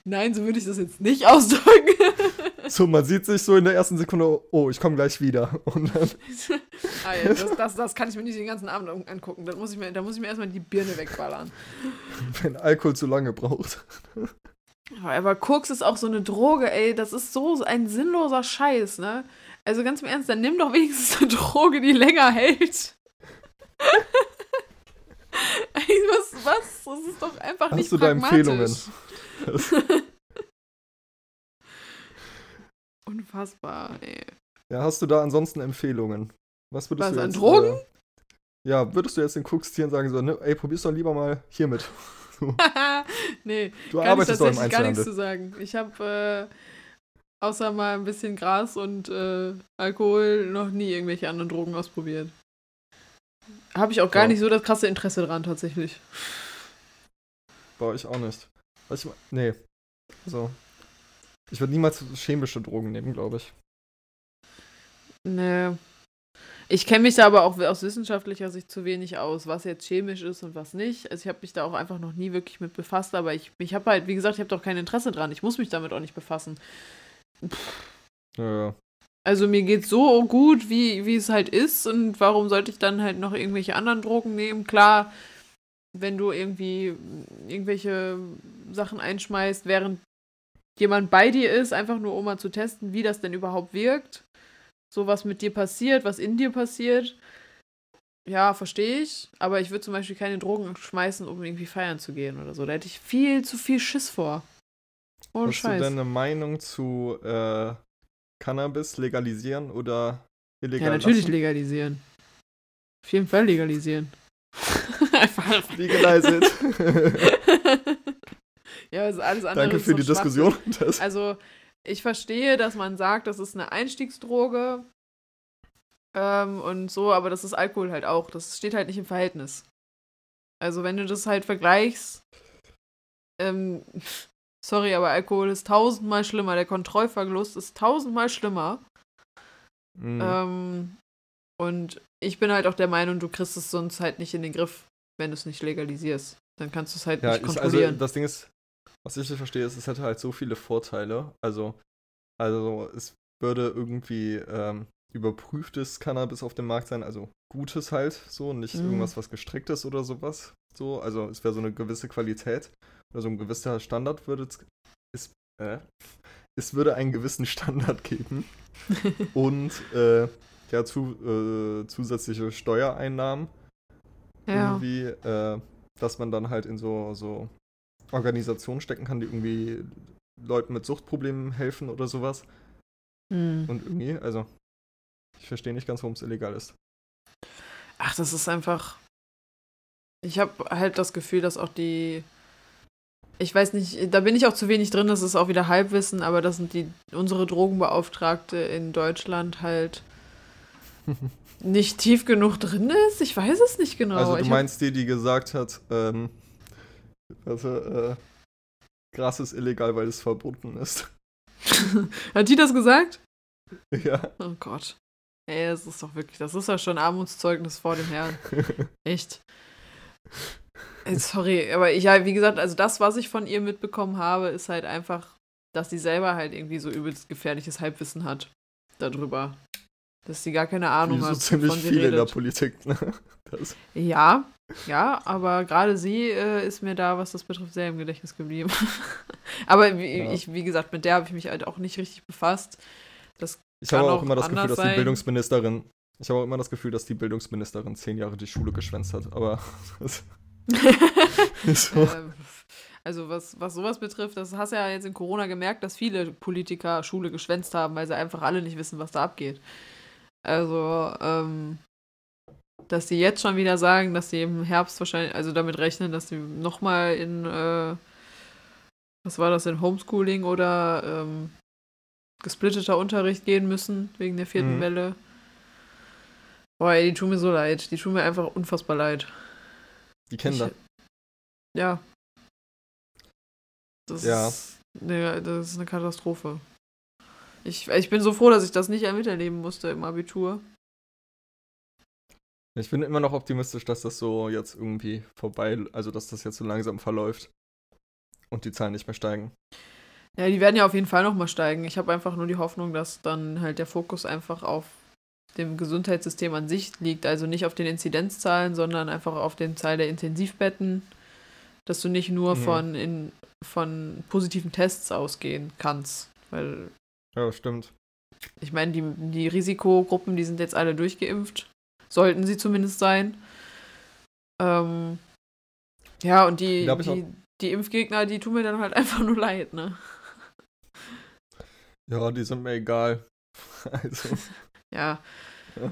Nein, so würde ich das jetzt nicht ausdrücken. So, man sieht sich so in der ersten Sekunde, oh, ich komme gleich wieder. Und dann, ah, ja, das, das, das kann ich mir nicht den ganzen Abend an- angucken. Da muss ich mir, da muss ich mir erstmal die Birne wegballern. wenn Alkohol zu lange braucht. Aber, aber Koks ist auch so eine Droge, ey. Das ist so ein sinnloser Scheiß, ne? Also ganz im Ernst, dann nimm doch wenigstens eine Droge, die länger hält. was, was? Das ist doch einfach Hast nicht du da. Empfehlungen? Unfassbar, ey. Ja, hast du da ansonsten Empfehlungen? Was würdest Was, du an jetzt, Drogen? Äh, ja, würdest du jetzt den Koks-Tieren sagen, so, ne, ey, probier's doch lieber mal hiermit. nee, Du ich arbeitest doch im tatsächlich gar nichts zu sagen. Ich habe äh, außer mal ein bisschen Gras und äh, Alkohol noch nie irgendwelche anderen Drogen ausprobiert. Habe ich auch gar Ja. nicht so das krasse Interesse dran, tatsächlich. Bei euch auch nicht. Was ich, nee. So. Ich würde niemals chemische Drogen nehmen, glaube ich. Nee. Ich kenne mich da aber auch aus wissenschaftlicher Sicht zu wenig aus, was jetzt chemisch ist und was nicht. Also ich habe mich da auch einfach noch nie wirklich mit befasst, aber ich, ich habe halt, wie gesagt, ich habe doch kein Interesse dran. Ich muss mich damit auch nicht befassen. Ja, ja. Also mir geht's so gut, wie, wie es halt ist und warum sollte ich dann halt noch irgendwelche anderen Drogen nehmen? Klar, wenn du irgendwie irgendwelche Sachen einschmeißt, während jemand bei dir ist, einfach nur um mal zu testen, wie das denn überhaupt wirkt. So was mit dir passiert, was in dir passiert. Ja, verstehe ich. Aber ich würde zum Beispiel keine Drogen schmeißen, um irgendwie feiern zu gehen oder so. Da hätte ich viel zu viel Schiss vor. Ohne Hast Scheiß. du denn eine Meinung zu äh, Cannabis legalisieren oder illegal Ja, natürlich lassen? legalisieren. Auf jeden Fall legalisieren. Einfach. Legalize it. ja, also alles andere Danke ist für die. Diskussion. Das, Also, ich verstehe, dass man sagt, das ist eine Einstiegsdroge ähm, und so, aber das ist Alkohol halt auch. Das steht halt nicht im Verhältnis. Also, wenn du das halt vergleichst, ähm, sorry, aber Alkohol ist tausendmal schlimmer. Der Kontrollverlust ist tausendmal schlimmer. Mhm. Ähm, und ich bin halt auch der Meinung, du kriegst es sonst halt nicht in den Griff, wenn du es nicht legalisierst. Dann kannst du es halt ja, nicht ich, also kontrollieren. das Ding ist, was ich nicht verstehe, ist, es hätte halt so viele Vorteile. Also, also es würde irgendwie ähm, überprüftes Cannabis auf dem Markt sein, also gutes halt, so, nicht Mhm. irgendwas, was gestrickt ist oder sowas. So, also es wäre so eine gewisse Qualität oder so ein gewisser Standard würde es, es, äh, es würde einen gewissen Standard geben und äh, ja, zu, äh, zusätzliche Steuereinnahmen ja. irgendwie, äh, dass man dann halt in so, so Organisationen stecken kann, die irgendwie Leuten mit Suchtproblemen helfen oder sowas. Hm. Und irgendwie, also, ich verstehe nicht ganz, warum es illegal ist. Ach, das ist einfach. Ich habe halt das Gefühl, dass auch die. Ich weiß nicht, da bin ich auch zu wenig drin, das ist auch wieder Halbwissen, aber das sind die unsere Drogenbeauftragte in Deutschland halt nicht tief genug drin ist. Ich weiß es nicht genau. also, du ich meinst die, die gesagt hat, ähm, also, äh, Gras ist illegal, weil es verboten ist. Hat die das gesagt? ja. Oh Gott. Ey, das ist doch wirklich, das ist ja schon Armutszeugnis vor dem Herrn. Echt. Ey, sorry, aber ich, ja, wie gesagt, also das, was ich von ihr mitbekommen habe, ist halt einfach, dass sie selber halt irgendwie so übelst gefährliches Halbwissen hat darüber. Dass sie gar keine Ahnung Wie so hat, ziemlich viel in der redet. Politik. Ne? Das, Ja, ja, aber gerade sie äh, ist mir da, was das betrifft, sehr im Gedächtnis geblieben. aber wie, Ja. ich, wie gesagt, mit der habe ich mich halt auch nicht richtig befasst. Das ich habe auch auch immer das Gefühl, dass die sein. Bildungsministerin. Ich habe auch immer das Gefühl, dass die Bildungsministerin zehn Jahre die Schule geschwänzt hat. Aber so. Ähm, Also was, was sowas betrifft, das hast du ja jetzt in Corona gemerkt, dass viele Politiker Schule geschwänzt haben, weil sie einfach alle nicht wissen, was da abgeht. Also, ähm, dass sie jetzt schon wieder sagen, dass sie im Herbst wahrscheinlich, also damit rechnen, dass sie nochmal in, äh, was war das, in Homeschooling oder ähm, gesplitteter Unterricht gehen müssen, wegen der vierten Mhm. Welle. Boah, ey, die tun mir so leid. Die tun mir einfach unfassbar leid. Die Kinder. Ich, ja. Das, Ja. Ist eine, das ist eine Katastrophe. Ich, ich bin so froh, dass ich das nicht miterleben musste im Abitur. Ich bin immer noch optimistisch, dass das so jetzt irgendwie vorbei, also dass das jetzt so langsam verläuft und die Zahlen nicht mehr steigen. Ja, die werden ja auf jeden Fall nochmal steigen. Ich habe einfach nur die Hoffnung, dass dann halt der Fokus einfach auf dem Gesundheitssystem an sich liegt. Also nicht auf den Inzidenzzahlen, sondern einfach auf den Zahl der Intensivbetten. Dass du nicht nur Mhm. von, in, von positiven Tests ausgehen kannst. Weil Ja, stimmt. Ich meine, die, die Risikogruppen, die sind jetzt alle durchgeimpft. Sollten sie zumindest sein. Ähm, ja, und die, die, die Impfgegner, die tun mir dann halt einfach nur leid, ne? Ja, die sind mir egal. Also, Ja. Ja.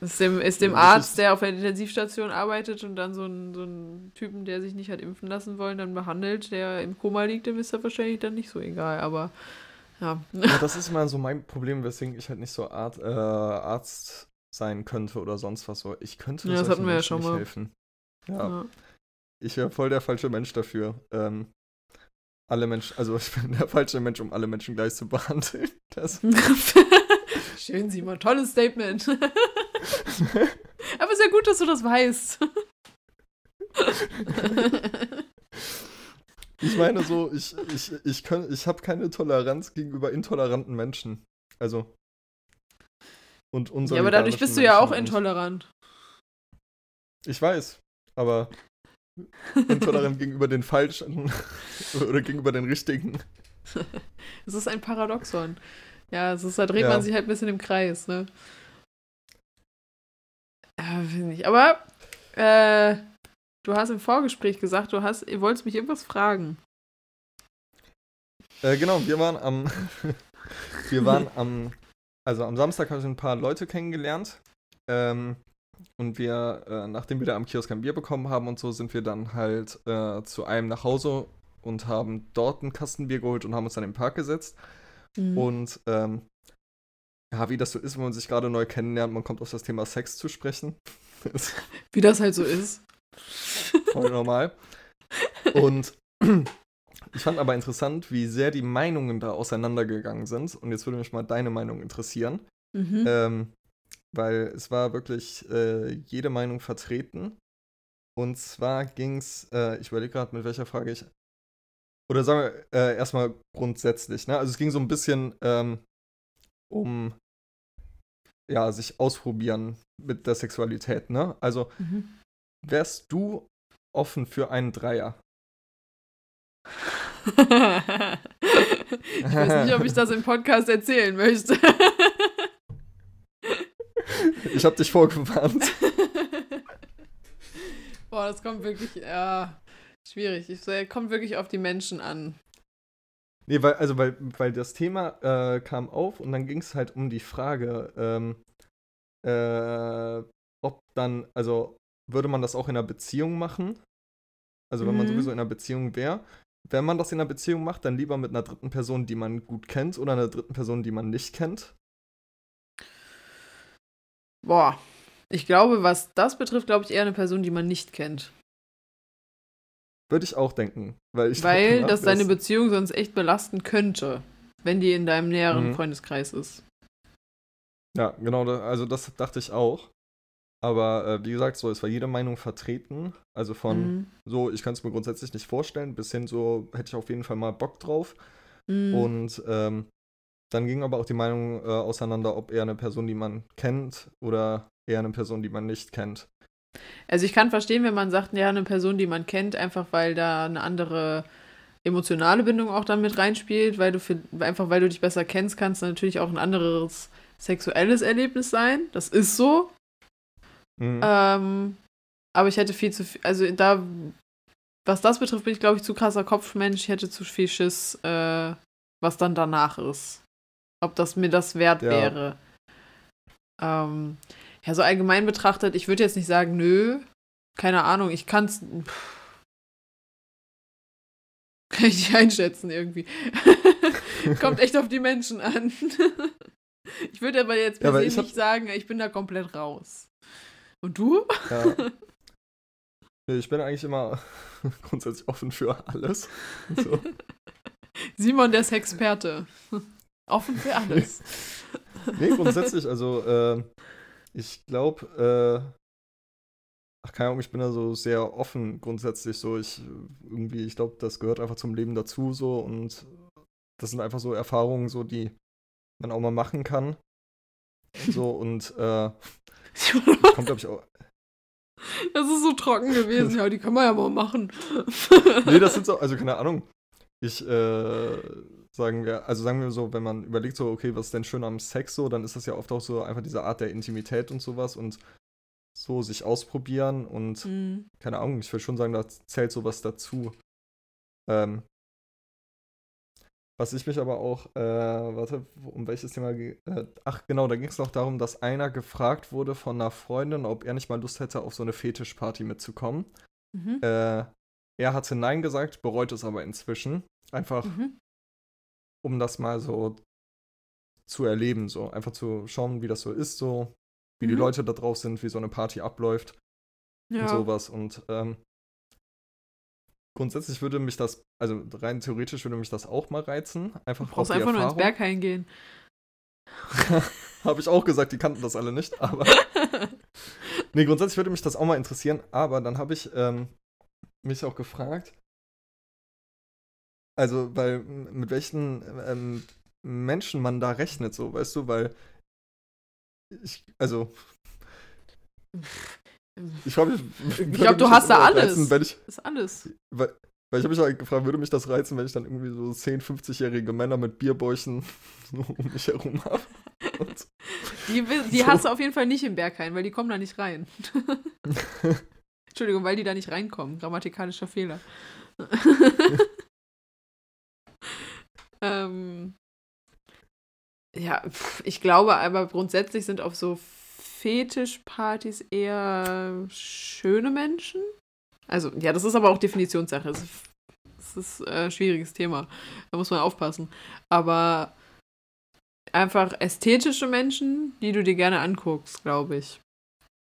Ist dem, ist dem Ja, Arzt, ist- der auf der Intensivstation arbeitet und dann so einen, so einen Typen, der sich nicht hat impfen lassen wollen, dann behandelt, der im Koma liegt, dem ist das wahrscheinlich dann nicht so egal, aber ja. ja, das ist immer so mein Problem, weswegen ich halt nicht so Art, äh, Arzt sein könnte oder sonst was so. Ich könnte Ja, das solchen hatten wir ja schon mal. helfen. Ja, ja. ich wäre voll der falsche Mensch dafür. Ähm, alle Menschen, also ich bin der falsche Mensch, um alle Menschen gleich zu behandeln. Das, Schön, Simon, tolles Statement. Aber sehr gut, dass du das weißt. ich meine so, ich, ich, ich, kann- ich habe keine Toleranz gegenüber intoleranten Menschen. Also. Und unser ja, aber dadurch bist du ja auch Menschen intolerant. Ich weiß, aber intolerant gegenüber den Falschen oder gegenüber den Richtigen. Es ist ein Paradoxon. Ja, es ist, da dreht Ja. man sich halt ein bisschen im Kreis, ne? Ja, finde ich. Aber äh, du hast im Vorgespräch gesagt, du hast, ihr wolltest mich irgendwas fragen. Äh, genau, wir waren am. wir waren am. Also am Samstag habe ich ein paar Leute kennengelernt. Ähm, und wir, äh, nachdem wir da am Kiosk ein Bier bekommen haben und so, sind wir dann halt äh, zu einem nach Hause und haben dort ein Kastenbier geholt und haben uns dann im Park gesetzt. Mhm. Und ähm, ja, wie das so ist, wenn man sich gerade neu kennenlernt, man kommt auf das Thema Sex zu sprechen. Wie das halt so ist. voll normal. Und ich fand aber interessant, wie sehr die Meinungen da auseinandergegangen sind. Und jetzt würde mich mal deine Meinung interessieren. Mhm. Ähm, weil es war wirklich äh, jede Meinung vertreten. Und zwar ging es, äh, ich überlege gerade, mit welcher Frage ich. Oder sagen wir äh, erstmal grundsätzlich, ne? Also es ging so ein bisschen ähm, um ja, sich ausprobieren mit der Sexualität, ne? Also Mhm. wärst du offen für einen Dreier? ich weiß nicht, ob ich das im Podcast erzählen möchte. Ich hab dich vorgewarnt. Boah, das kommt wirklich, ja, schwierig. Es kommt wirklich auf die Menschen an. Nee, weil, also weil, weil das Thema äh, kam auf und dann ging es halt um die Frage, ähm, äh, ob dann, also würde man das auch in einer Beziehung machen? Also wenn man Mhm. sowieso in einer Beziehung wäre. Wenn man das in einer Beziehung macht, dann lieber mit einer dritten Person, die man gut kennt oder einer dritten Person, die man nicht kennt. Boah, ich glaube, was das betrifft, glaube ich eher eine Person, die man nicht kennt. Würde ich auch denken. Weil, ich Weil das deine Beziehung sonst echt belasten könnte, wenn die in deinem näheren Mhm. Freundeskreis ist. Ja, genau, also das dachte ich auch. Aber äh, wie gesagt, so, es war jede Meinung vertreten. Also von Mhm. so, ich kann es mir grundsätzlich nicht vorstellen, bis hin so, hätte ich auf jeden Fall mal Bock drauf. Mhm. Und ähm, dann ging aber auch die Meinung äh, auseinander, ob eher eine Person, die man kennt oder eher eine Person, die man nicht kennt. Also ich kann verstehen, wenn man sagt, ja, eine Person, die man kennt, einfach weil da eine andere emotionale Bindung auch dann mit reinspielt, weil du für, einfach weil du dich besser kennst, kann es natürlich auch ein anderes sexuelles Erlebnis sein. Das ist so. Mhm. Ähm, aber ich hätte viel zu viel, also da, was das betrifft, bin ich, glaube ich, zu krasser Kopfmensch. Ich hätte zu viel Schiss, äh, was dann danach ist. Ob das mir das wert Ja. wäre. Ähm, ja, so allgemein betrachtet, ich würde jetzt nicht sagen, nö, keine Ahnung, ich kann es. Kann ich nicht einschätzen irgendwie. Kommt echt auf die Menschen an. ich würde aber jetzt Ja, per weil se ich nicht sagen, ich bin da komplett raus. Und du? Ja. Ich bin eigentlich immer grundsätzlich offen für alles. So. Simon, der Sexperte. Offen für alles. Nee, grundsätzlich, also äh, ich glaube, äh, ach keine Ahnung, ich bin da so sehr offen grundsätzlich so. Ich irgendwie, ich glaube, das gehört einfach zum Leben dazu so und das sind einfach so Erfahrungen, so die man auch mal machen kann. So und äh, kommt, glaube ich, auch. Das ist so trocken gewesen. Ja, die kann man ja mal machen. Nee, das sind so, also keine Ahnung. Ich, äh, sagen wir, also sagen wir so, wenn man überlegt, so, okay, was ist denn schön am Sex so, dann ist das ja oft auch so einfach diese Art der Intimität und sowas und so sich ausprobieren und Hm. keine Ahnung, ich würde schon sagen, da zählt sowas dazu. Ähm, was ich mich aber auch, äh, warte, um welches Thema, äh, ach genau, da ging es noch darum, dass einer gefragt wurde von einer Freundin, ob er nicht mal Lust hätte, auf so eine Fetischparty mitzukommen. Mhm. Äh, er hatte Nein gesagt, bereut es aber inzwischen. Einfach, Mhm. Um das mal so zu erleben, so einfach zu schauen, wie das so ist, so wie die Mhm. Leute da drauf sind, wie so eine Party abläuft Ja. und sowas. Und ähm, grundsätzlich würde mich das, also rein theoretisch würde mich das auch mal reizen. Einfach Du brauchst die einfach nur ins Erfahrung. Berghain gehen. Habe ich auch gesagt, die kannten das alle nicht, aber. nee, grundsätzlich würde mich das auch mal interessieren, aber dann habe ich ähm, mich auch gefragt, also, weil mit welchen ähm, Menschen man da rechnet, so, weißt du, weil ich, also, ich mich, Ich würde glaub, du hast da alles. Reizen, wenn ich, Das ist alles. weil, weil ich habe mich halt gefragt, würde mich das reizen, wenn ich dann irgendwie so 10, 50-jährige Männer mit Bierbäuchen so um mich herum habe? Die, die So. hast du auf jeden Fall nicht im Berghain, weil die kommen da nicht rein. Entschuldigung, weil die da nicht reinkommen. Grammatikalischer Fehler. ähm, ja, ich glaube aber grundsätzlich sind auf so Fetischpartys eher schöne Menschen. Also, ja, das ist aber auch Definitionssache. Das ist, das ist äh, ein schwieriges Thema. Da muss man aufpassen. Aber einfach ästhetische Menschen, die du dir gerne anguckst, glaube ich.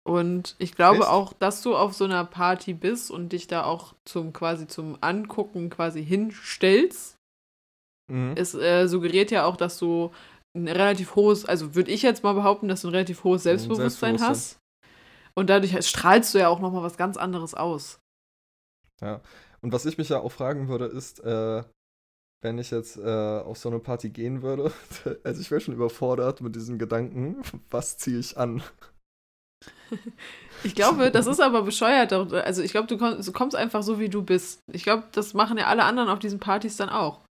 Und ich glaube Echt? auch, dass du auf so einer Party bist und dich da auch zum quasi zum Angucken quasi hinstellst. Mhm. Es äh, suggeriert ja auch, dass du ein relativ hohes, also würde ich jetzt mal behaupten, dass du ein relativ hohes Selbstbewusstsein, Selbstbewusstsein. hast. Und dadurch strahlst du ja auch nochmal was ganz anderes aus. Und was ich mich ja auch fragen würde, ist, äh, wenn ich jetzt äh, auf so eine Party gehen würde, also ich wäre schon überfordert mit diesen Gedanken, was ziehe ich an? Ich glaube, das ist aber bescheuert. Also ich glaube, du kommst einfach so, wie du bist. Ich glaube, das machen ja alle anderen auf diesen Partys dann auch.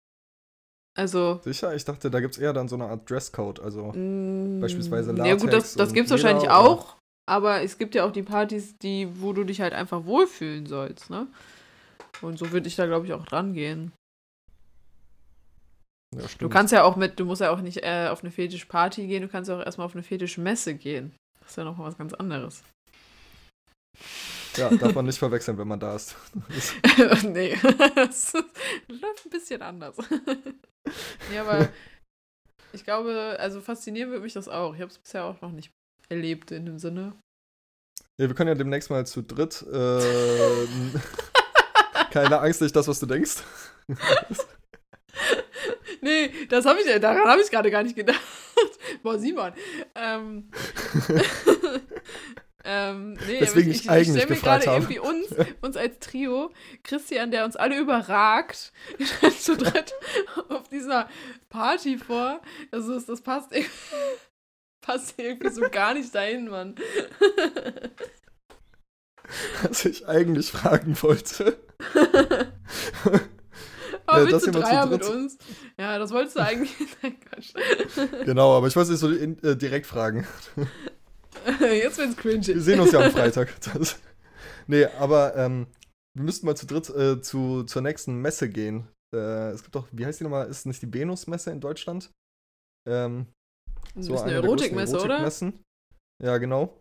Also. Sicher? Ich dachte, da gibt es eher dann so eine Art Dresscode, also mm, Beispielsweise Ja gut, das, Latex das gibt es wahrscheinlich auch. Aber es gibt ja auch die Partys, die, wo du dich halt einfach wohlfühlen sollst, ne? Und so würde ich da, glaube ich, auch dran gehen. ja, Du kannst ja auch mit, du musst ja auch nicht äh, auf eine Fetischparty gehen, du kannst ja auch erstmal auf eine Fetische-Messe gehen. Das ist ja nochmal was ganz anderes. Ja, darf man nicht verwechseln, wenn man da ist. Nee, das läuft ein bisschen anders. ja, aber ich glaube, also faszinieren würde mich das auch. Ich habe es bisher auch noch nicht erlebt in dem Sinne. Ja, wir können ja demnächst mal zu dritt. Äh, keine Angst, nicht das, was du denkst. Nee, das habe ich, daran habe ich gerade gar nicht gedacht. Boah, Simon. ähm, ähm, nee, Weswegen aber ich eigentlich stell mir gerade irgendwie uns, uns als Trio, Christian, der uns alle überragt, zu dritt auf dieser Party vor. Das, ist, das passt, irgendwie- passt irgendwie so gar nicht dahin, Mann. Was ich eigentlich fragen wollte. Aber Äh, willst du Dreier mit uns? Ja, das wolltest du eigentlich. Nein, Quatsch. Genau, aber ich wollte es so in, äh, direkt fragen. Jetzt wird's cringy. Wir sehen uns ja am Freitag. Das, nee, aber ähm, wir müssten mal zu dritt äh, zu, zur nächsten Messe gehen. Äh, es gibt doch, wie heißt die nochmal? Ist es nicht die Venus-Messe in Deutschland? Ähm, Das so ist eine Erotikmesse, oder? Erotikmessen. Ja, genau.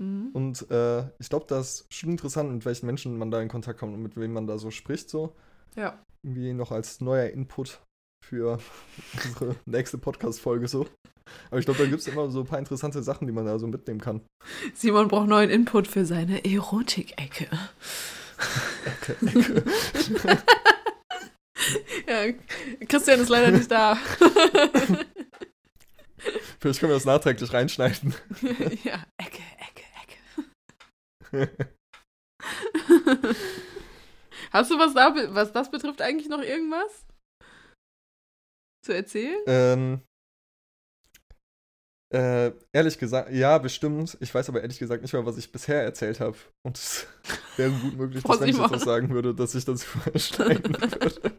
Mhm. Und äh, ich glaube, das ist schon interessant, mit welchen Menschen man da in Kontakt kommt und mit wem man da so spricht. So. Ja. Irgendwie noch als neuer Input für unsere nächste Podcast-Folge so. Aber ich glaube, da gibt es immer so ein paar interessante Sachen, die man da so mitnehmen kann. Simon braucht neuen Input für seine Erotik-Ecke. ja, Christian ist leider nicht da. Vielleicht können wir das nachträglich reinschneiden. ja, Ecke, Ecke, Ecke. Hast du was da, was das betrifft, eigentlich noch irgendwas zu erzählen? Ähm, äh, ehrlich gesagt, ja, bestimmt. Ich weiß aber ehrlich gesagt nicht mehr, was ich bisher erzählt habe. Und es wäre gut möglich, dass wenn ich jetzt was sagen würde, dass ich das schneiden würde.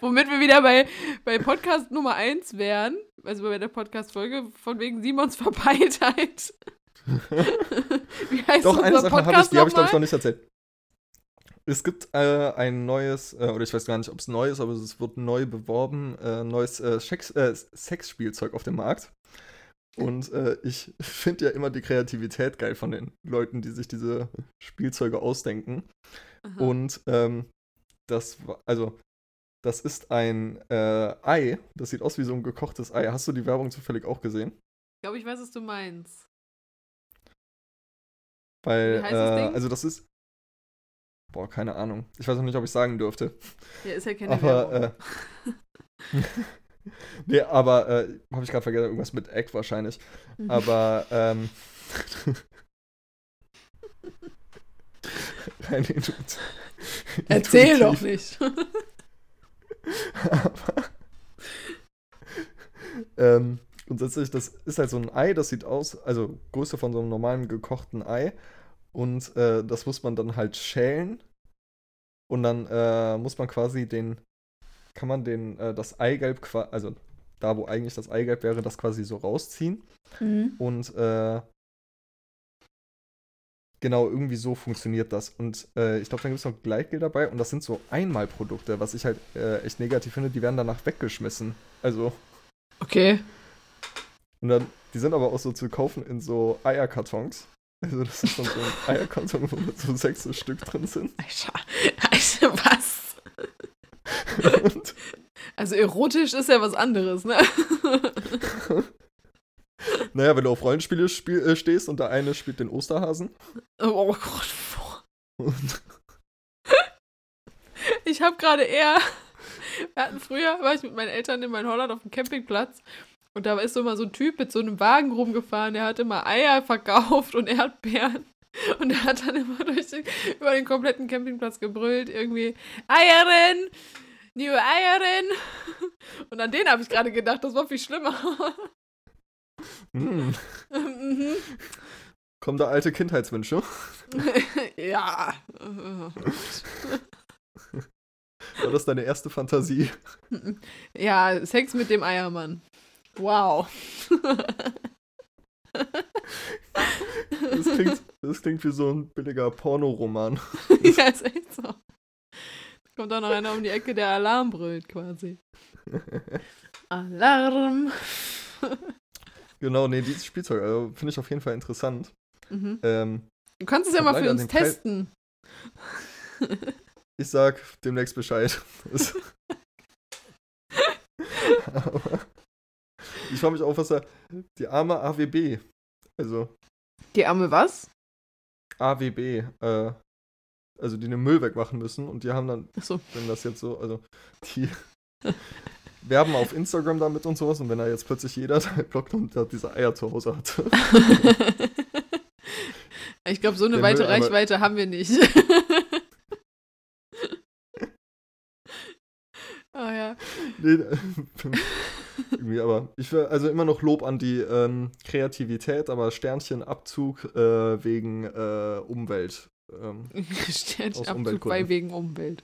Womit wir wieder bei, bei Podcast Nummer 1 wären, also bei der Podcast-Folge, von wegen Simons Verpeiltheit. Wie heißt Doch, eine Sache habe ich, die habe ich, glaube ich, noch nicht erzählt. Es gibt äh, ein neues, äh, oder ich weiß gar nicht, ob es neu ist, aber es wird neu beworben, äh, neues äh, Sex, äh, Sexspielzeug auf dem Markt. Und äh, ich finde ja immer die Kreativität geil von den Leuten, die sich diese Spielzeuge ausdenken. Aha. Und ähm, das war, also, das ist ein äh, Ei. Das sieht aus wie so ein gekochtes Ei. Hast du die Werbung zufällig auch gesehen? Ich glaube, ich weiß, was du meinst. Weil, Wie heißt das äh, Ding? also das ist. Boah, keine Ahnung. Ich weiß noch nicht, ob ich sagen dürfte. Ja, ist ja keine aber, Werbung. äh, nee, aber, äh, habe ich gerade vergessen, irgendwas mit Egg wahrscheinlich. Mhm. Aber, ähm. rein intu- Erzähl doch nicht. Aber, ähm, grundsätzlich, das ist halt so ein Ei, das sieht aus, also Größe von so einem normalen gekochten Ei. Und äh, das muss man dann halt schälen. Und dann äh, muss man quasi den, kann man den, äh, das Eigelb, also da, wo eigentlich das Eigelb wäre, das quasi so rausziehen. Mhm. Und äh, genau, irgendwie so funktioniert das. Und äh, ich glaube, dann gibt es noch Gleitgel dabei. Und das sind so Einmalprodukte, was ich halt äh, echt negativ finde. Die werden danach weggeschmissen. Also, Okay. und dann, die sind aber auch so zu kaufen in so Eierkartons. Also, das ist dann so ein Eierkarton, wo so sechs Stück drin sind. Alter, Alter, was? Also erotisch ist ja was anderes, ne? naja, wenn du auf Rollenspiele spiel, äh, stehst und der eine spielt den Osterhasen. Oh Gott. boah. Und, Ich habe gerade eher. Wir hatten früher, war ich mit meinen Eltern in meinem Holland auf dem Campingplatz. Und da ist so mal so ein Typ mit so einem Wagen rumgefahren, der hat immer Eier verkauft und Erdbeeren. Und er hat dann immer den, über den kompletten Campingplatz gebrüllt, irgendwie, Eierin! Liebe Eierin! Und an den habe ich gerade gedacht, das war viel schlimmer. hm, Mhm. kommen da alte Kindheitswünsche? ja. War das deine erste Fantasie? Ja, Sex mit dem Eiermann. Wow. Das klingt, das klingt wie so ein billiger Pornoroman. ja, ist echt so. Kommt auch noch einer um die Ecke, der Alarm brüllt quasi. Alarm. Genau, nee, dieses Spielzeug also, finde ich auf jeden Fall interessant. Mhm. Ähm, Du kannst es ja mal für uns testen. ich sag demnächst Bescheid. Aber ich frage mich auch, was da. Die arme AWB. Also Die arme was? AWB, äh, also die den Müll wegmachen müssen und die haben dann, Achso. wenn das jetzt so, also die, werben auf Instagram damit und sowas. Und wenn da jetzt plötzlich jeder der Blockhund da diese Eier zu Hause hat. ich glaube, so eine Der weite Müll, Reichweite haben wir nicht. Ah ja. nee, irgendwie, aber ich will also immer noch Lob an die ähm, Kreativität, aber Sternchenabzug äh, wegen äh, Umwelt. Ähm, Umweltgründen. bei wegen Umwelt.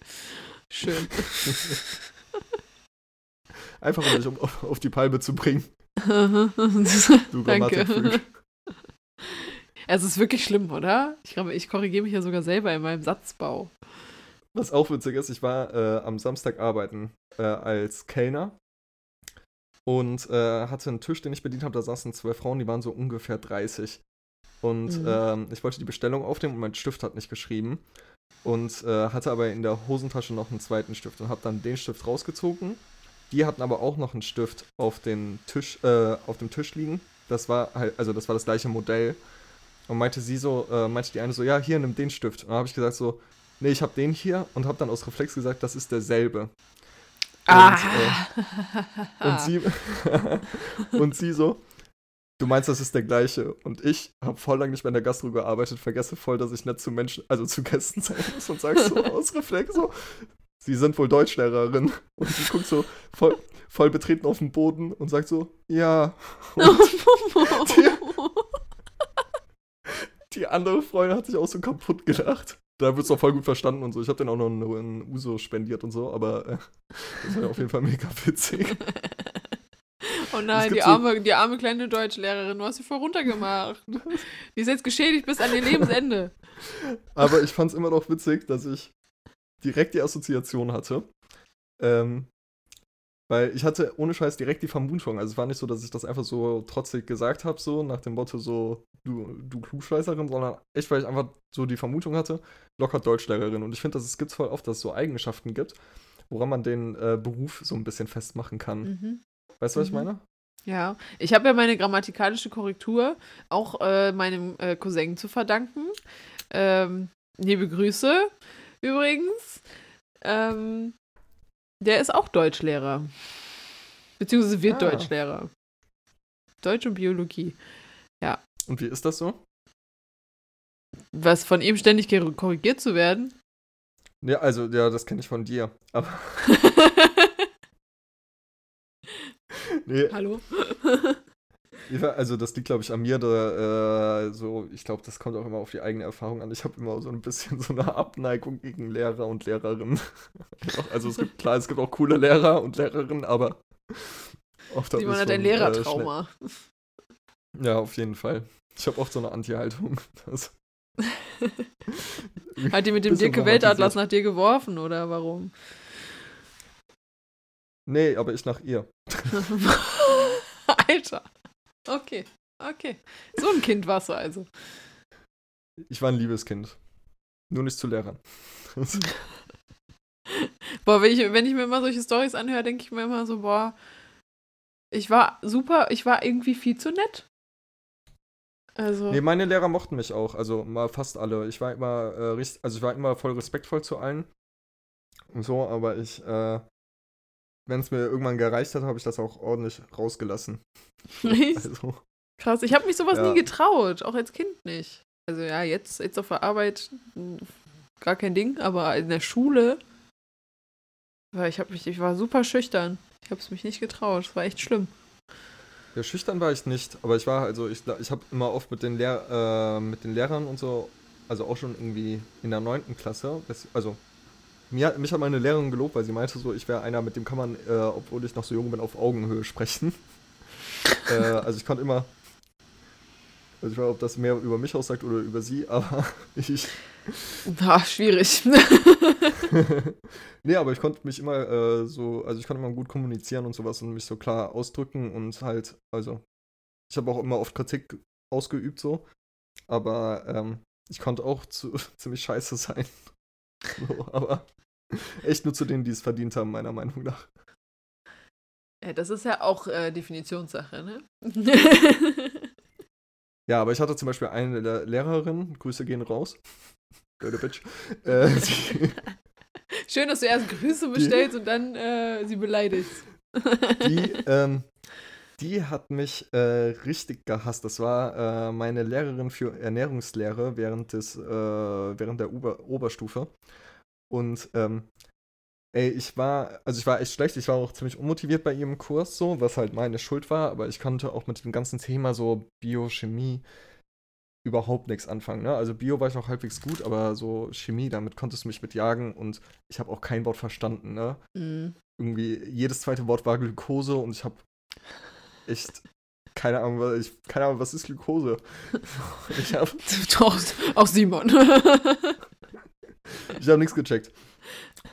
Schön. einfach um dich um, auf, auf die Palme zu bringen. Du Danke. Es ist wirklich schlimm, oder? Ich glaube, ich korrigiere mich ja sogar selber in meinem Satzbau. Was auch witzig ist, ich war äh, am Samstag arbeiten äh, als Kellner und äh, hatte einen Tisch, den ich bedient habe. Da saßen zwei Frauen, die waren so ungefähr 30. Und Mhm. ähm, ich wollte die Bestellung aufnehmen und mein Stift hat nicht geschrieben. Und äh, hatte aber in der Hosentasche noch einen zweiten Stift und habe dann den Stift rausgezogen. Die hatten aber auch noch einen Stift auf, den Tisch, äh, auf dem Tisch liegen. Das war halt, also das war das gleiche Modell. Und meinte sie so, äh, meinte die eine so, ja, hier, nimm den Stift. Und dann habe ich gesagt so, nee, ich habe den hier und habe dann aus Reflex gesagt, das ist derselbe. Ah. äh, Und sie, und sie so, du meinst, das ist der gleiche. Und ich habe voll lange nicht mehr in der Gastro gearbeitet, vergesse voll, dass ich nicht zu Menschen, also zu Gästen sein muss und sag so aus Reflex so, sie sind wohl Deutschlehrerin. Und sie guckt so voll, voll betreten auf den Boden und sagt so, ja. Und die andere Freundin hat sich auch so kaputt gelacht. Da wird's doch voll gut verstanden und so. Ich habe den auch noch einen, Uso spendiert und so, aber äh, das war auf jeden Fall mega witzig. Oh nein, die so- arme, die arme kleine Deutschlehrerin, du hast sie voll runtergemacht. Die ist jetzt geschädigt bis an ihr Lebensende. Aber ich fand es immer noch witzig, dass ich direkt die Assoziation hatte. Ähm, weil ich hatte ohne Scheiß direkt die Vermutung. Also es war nicht so, dass ich das einfach so trotzig gesagt habe, so nach dem Motto so, du, du Klugscheißerin, sondern echt, weil ich einfach so die Vermutung hatte, locker Deutschlehrerin. Und ich finde, dass es gibt voll oft, dass es so Eigenschaften gibt, woran man den äh, Beruf so ein bisschen festmachen kann. Mhm. Weißt du, was ich Mhm. meine? Ja, ich habe ja meine grammatikalische Korrektur auch äh, meinem äh, Cousin zu verdanken. Ähm, liebe Grüße übrigens. Ähm, der ist auch Deutschlehrer. Beziehungsweise wird Ah. Deutschlehrer. Deutsch und Biologie. Und wie ist das so? Was von ihm ständig korrigiert zu werden. Ja, also, ja, das kenne ich von dir. Aber nee, Hallo? Ja, also das liegt, glaube ich, an mir. Da, äh, so, ich glaube, das kommt auch immer auf die eigene Erfahrung an. Ich habe immer so ein bisschen so eine Abneigung gegen Lehrer und Lehrerinnen. also es gibt, klar, es gibt auch coole Lehrer und Lehrerinnen, aber oft Simon ich hat ein äh, Lehrertrauma. schnell- ja, auf jeden Fall. Ich habe oft so eine Anti-Haltung. Das- Hat die mit dem Dirke Weltatlas nach dir geworfen oder warum? Nee, aber ich nach ihr. Alter. Okay, okay. So ein Kind warst du also. Ich war ein liebes Kind. Nur nicht zu Lehrern. Boah, wenn ich, wenn ich mir immer solche Stories anhöre, denke ich mir immer so, boah, ich war super, ich war irgendwie viel zu nett. Also, Nee, meine Lehrer mochten mich auch, also mal fast alle. Ich war immer, äh, also ich war immer voll respektvoll zu allen. Und so, aber ich, äh, wenn es mir irgendwann gereicht hat, habe ich das auch ordentlich rausgelassen. Also, krass. Ich habe mich sowas Ja. nie getraut, auch als Kind nicht. Also ja, jetzt, jetzt auf der Arbeit gar kein Ding, aber in der Schule, weil ich habe mich, ich war super schüchtern. Ich habe es mich nicht getraut. Es war echt schlimm. ja, schüchtern war ich nicht, aber ich war, also ich, ich habe immer oft mit den, Lehr äh, mit den Lehrern und so, also auch schon irgendwie in der neunten Klasse, also mir, mich hat meine Lehrerin gelobt, weil sie meinte so, ich wäre einer, mit dem kann man, äh, obwohl ich noch so jung bin, auf Augenhöhe sprechen. äh, also ich konnte immer, also ich weiß nicht, ob das mehr über mich aussagt oder über sie, aber ich, Ah, schwierig. nee, aber ich konnte mich immer äh, so, also ich konnte immer gut kommunizieren und sowas und mich so klar ausdrücken und halt, also ich habe auch immer oft Kritik ausgeübt so, aber ähm, ich konnte auch zu, ziemlich scheiße sein. So, aber echt nur zu denen, die es verdient haben, meiner Meinung nach. ja, das ist ja auch äh, Definitionssache, ne? Ja, aber ich hatte zum Beispiel eine Le Lehrerin, Grüße gehen raus. Dirty Bitch. Äh, die, Schön, dass du erst Grüße bestellst und dann äh, sie beleidigst. Die, ähm, die hat mich äh, richtig gehasst. Das war äh, meine Lehrerin für Ernährungslehre während, des, äh, während der Ober Oberstufe. Und ähm, ey, ich war, also ich war echt schlecht, ich war auch ziemlich unmotiviert bei ihrem Kurs, so, was halt meine Schuld war, aber ich konnte auch mit dem ganzen Thema so Biochemie überhaupt nichts anfangen. Ne? Also Bio war ich auch halbwegs gut, aber so Chemie, damit konntest du mich mit jagen und ich habe auch kein Wort verstanden. Ne? Mhm. Irgendwie jedes zweite Wort war Glukose und ich habe echt keine Ahnung, was, ich, keine Ahnung, was ist Glukose? Ich habe auch, auch Simon. ich hab nichts gecheckt.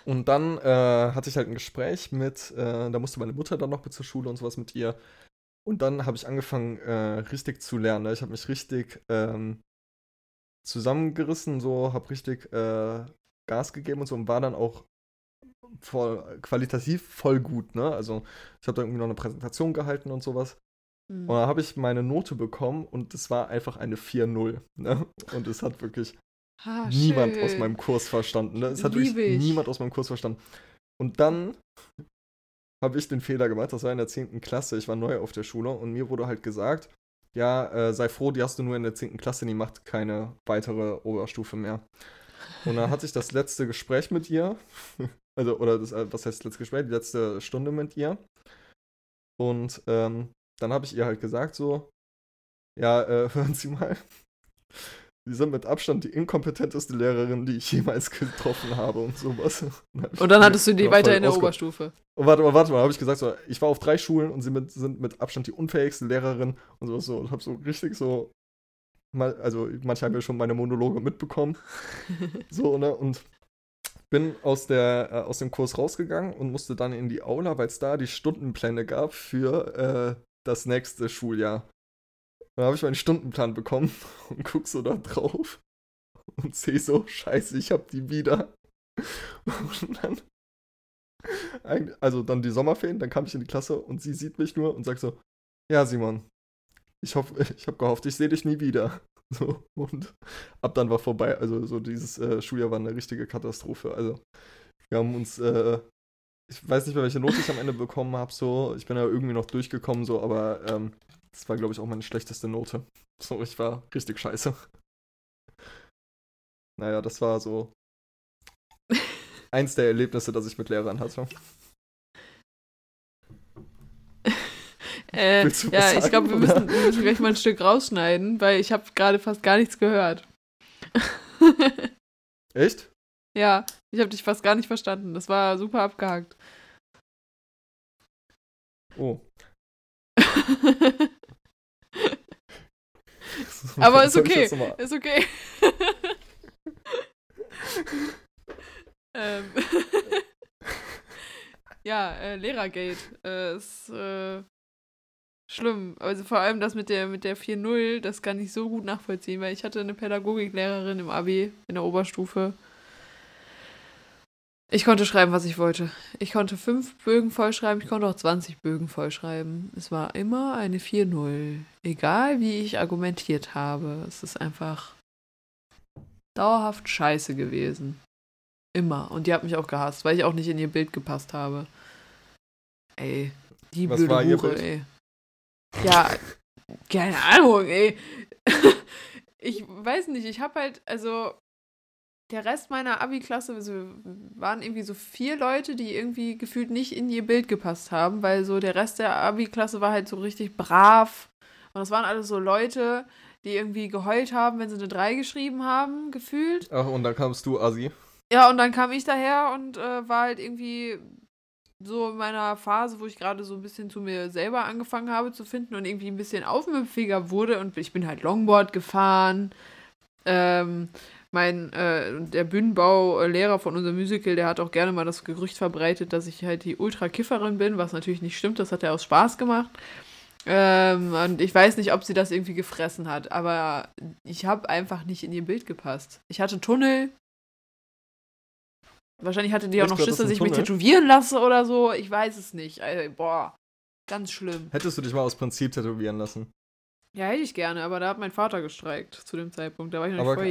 Und dann äh, hatte ich halt ein Gespräch mit, äh, da musste meine Mutter dann noch mit zur Schule und sowas mit ihr. Und dann habe ich angefangen, äh, richtig zu lernen. Ne? Ich habe mich richtig ähm, zusammengerissen, so, habe richtig äh, Gas gegeben und so und war dann auch voll, qualitativ voll gut. Ne? Also ich habe da irgendwie noch eine Präsentation gehalten und sowas. Mhm. Und dann habe ich meine Note bekommen und es war einfach eine 4-0. Ne? Und es hat wirklich Ah, niemand schön. aus meinem Kurs verstanden. Ne? Es hat wirklich ich. niemand aus meinem Kurs verstanden. Und dann habe ich den Fehler gemacht, das war in der 10. Klasse, ich war neu auf der Schule und mir wurde halt gesagt, ja, äh, sei froh, die hast du nur in der 10. Klasse, die macht keine weitere Oberstufe mehr. Und dann hatte ich das letzte Gespräch mit ihr, also, oder das, äh, was heißt das letzte Gespräch, die letzte Stunde mit ihr. Und ähm, dann habe ich ihr halt gesagt so, ja, äh, hören Sie mal, Sie sind mit Abstand die inkompetenteste Lehrerin, die ich jemals getroffen habe und sowas. Und dann hattest du die weiter in der Oberstufe. Und warte mal, warte mal, habe ich gesagt, so, ich war auf drei Schulen und sie mit, sind mit Abstand die unfähigste Lehrerin und sowas so. Und habe so richtig so, mal, also manche haben ja schon meine Monologe mitbekommen. so, ne, und bin aus, der, äh, aus dem Kurs rausgegangen und musste dann in die Aula, weil es da die Stundenpläne gab für äh, das nächste Schuljahr. Dann habe ich meinen Stundenplan bekommen und guck so da drauf und sehe so, scheiße, ich hab die wieder. Und dann, also dann die Sommerferien, dann kam ich in die Klasse und sie sieht mich nur und sagt so, ja Simon, ich hoffe, ich habe gehofft, ich sehe dich nie wieder. So, und ab dann war vorbei. Also so dieses äh, Schuljahr war eine richtige Katastrophe. Also wir haben uns, äh, ich weiß nicht mehr, welche Note ich am Ende bekommen habe, so, ich bin ja irgendwie noch durchgekommen, so, aber ähm, das war, glaube ich, auch meine schlechteste Note. So, ich war richtig scheiße. Naja, das war so eins der Erlebnisse, das ich mit Lehrern hatte. Äh, ja, was ich glaube, wir sagen, müssen, wir müssen gleich mal ein Stück rausschneiden, weil ich habe gerade fast gar nichts gehört. Echt? ja, ich habe dich fast gar nicht verstanden. Das war super abgehakt. Oh. Aber ist okay. Ist okay. ähm. ja, äh, Lehrergate. Äh, ist äh, schlimm. Also vor allem das mit der mit der 4.0, das kann ich so gut nachvollziehen, weil ich hatte eine Pädagogiklehrerin im Abi in der Oberstufe. Ich konnte schreiben, was ich wollte. Ich konnte fünf Bögen vollschreiben, ich konnte auch 20 Bögen vollschreiben. Es war immer eine 4-0. Egal wie ich argumentiert habe. Es ist einfach dauerhaft scheiße gewesen. Immer. Und die hat mich auch gehasst, weil ich auch nicht in ihr Bild gepasst habe. Ey, die Was blöde war ihr Hure, Bild? ey. Ja, keine Ahnung, ey. ich weiß nicht, ich hab halt, also der Rest meiner Abi-Klasse also, waren irgendwie so vier Leute, die irgendwie gefühlt nicht in ihr Bild gepasst haben, weil so der Rest der Abi-Klasse war halt so richtig brav. Und das waren alles so Leute, die irgendwie geheult haben, wenn sie eine 3 geschrieben haben, gefühlt. Ach, und dann kamst du, Assi. Ja, und dann kam ich daher und äh, war halt irgendwie so in meiner Phase, wo ich gerade so ein bisschen zu mir selber angefangen habe zu finden und irgendwie ein bisschen aufmüpfiger wurde. Und ich bin halt Longboard gefahren. Ähm, mein, äh, der Bühnenbaulehrer von unserem Musical, der hat auch gerne mal das Gerücht verbreitet, dass ich halt die Ultra-Kifferin bin, was natürlich nicht stimmt, das hat er aus Spaß gemacht. Ähm, und ich weiß nicht, ob sie das irgendwie gefressen hat, aber ich habe einfach nicht in ihr Bild gepasst. Ich hatte Tunnel. Wahrscheinlich hatte die auch Echt, noch Schiss, dass ich mich Tunnel? tätowieren lasse oder so. Ich weiß es nicht. Ey, boah, ganz schlimm. Hättest du dich mal aus Prinzip tätowieren lassen? Ja, hätte ich gerne, aber da hat mein Vater gestreikt zu dem Zeitpunkt. Da war ich noch nicht Aber-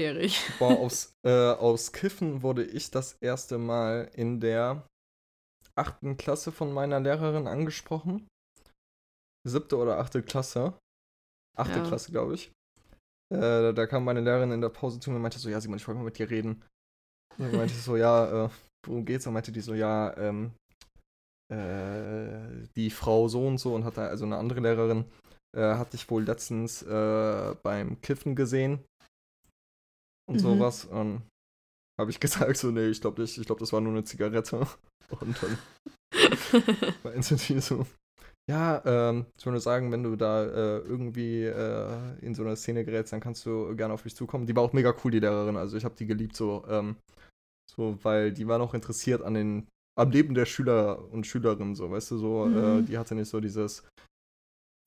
achten Klasse von meiner Lehrerin angesprochen. Siebte oder achte Klasse. Achte Ja. Klasse, glaube ich. Äh, da kam meine Lehrerin in der Pause zu mir und meinte so, ja, Simon, ich wollte mal mit dir reden. Und dann meinte ich so, ja, äh, worum geht's? Und meinte die so, ja, ähm, äh, die Frau so und so und hatte also eine andere Lehrerin, äh, hatte ich wohl letztens äh, beim Kiffen gesehen und Mhm. sowas. Und habe ich gesagt, so, nee, ich glaube nicht, ich glaube, das war nur eine Zigarette. Und dann meinte die so, ja, ähm, ich würde sagen, wenn du da äh, irgendwie äh, in so eine Szene gerätst, dann kannst du gerne auf mich zukommen. Die war auch mega cool, die Lehrerin. Also ich habe die geliebt, so, ähm, so, weil die war noch interessiert an den, am Leben der Schüler und Schülerinnen, so, weißt du, so, äh, Mhm. die hatte nicht so dieses,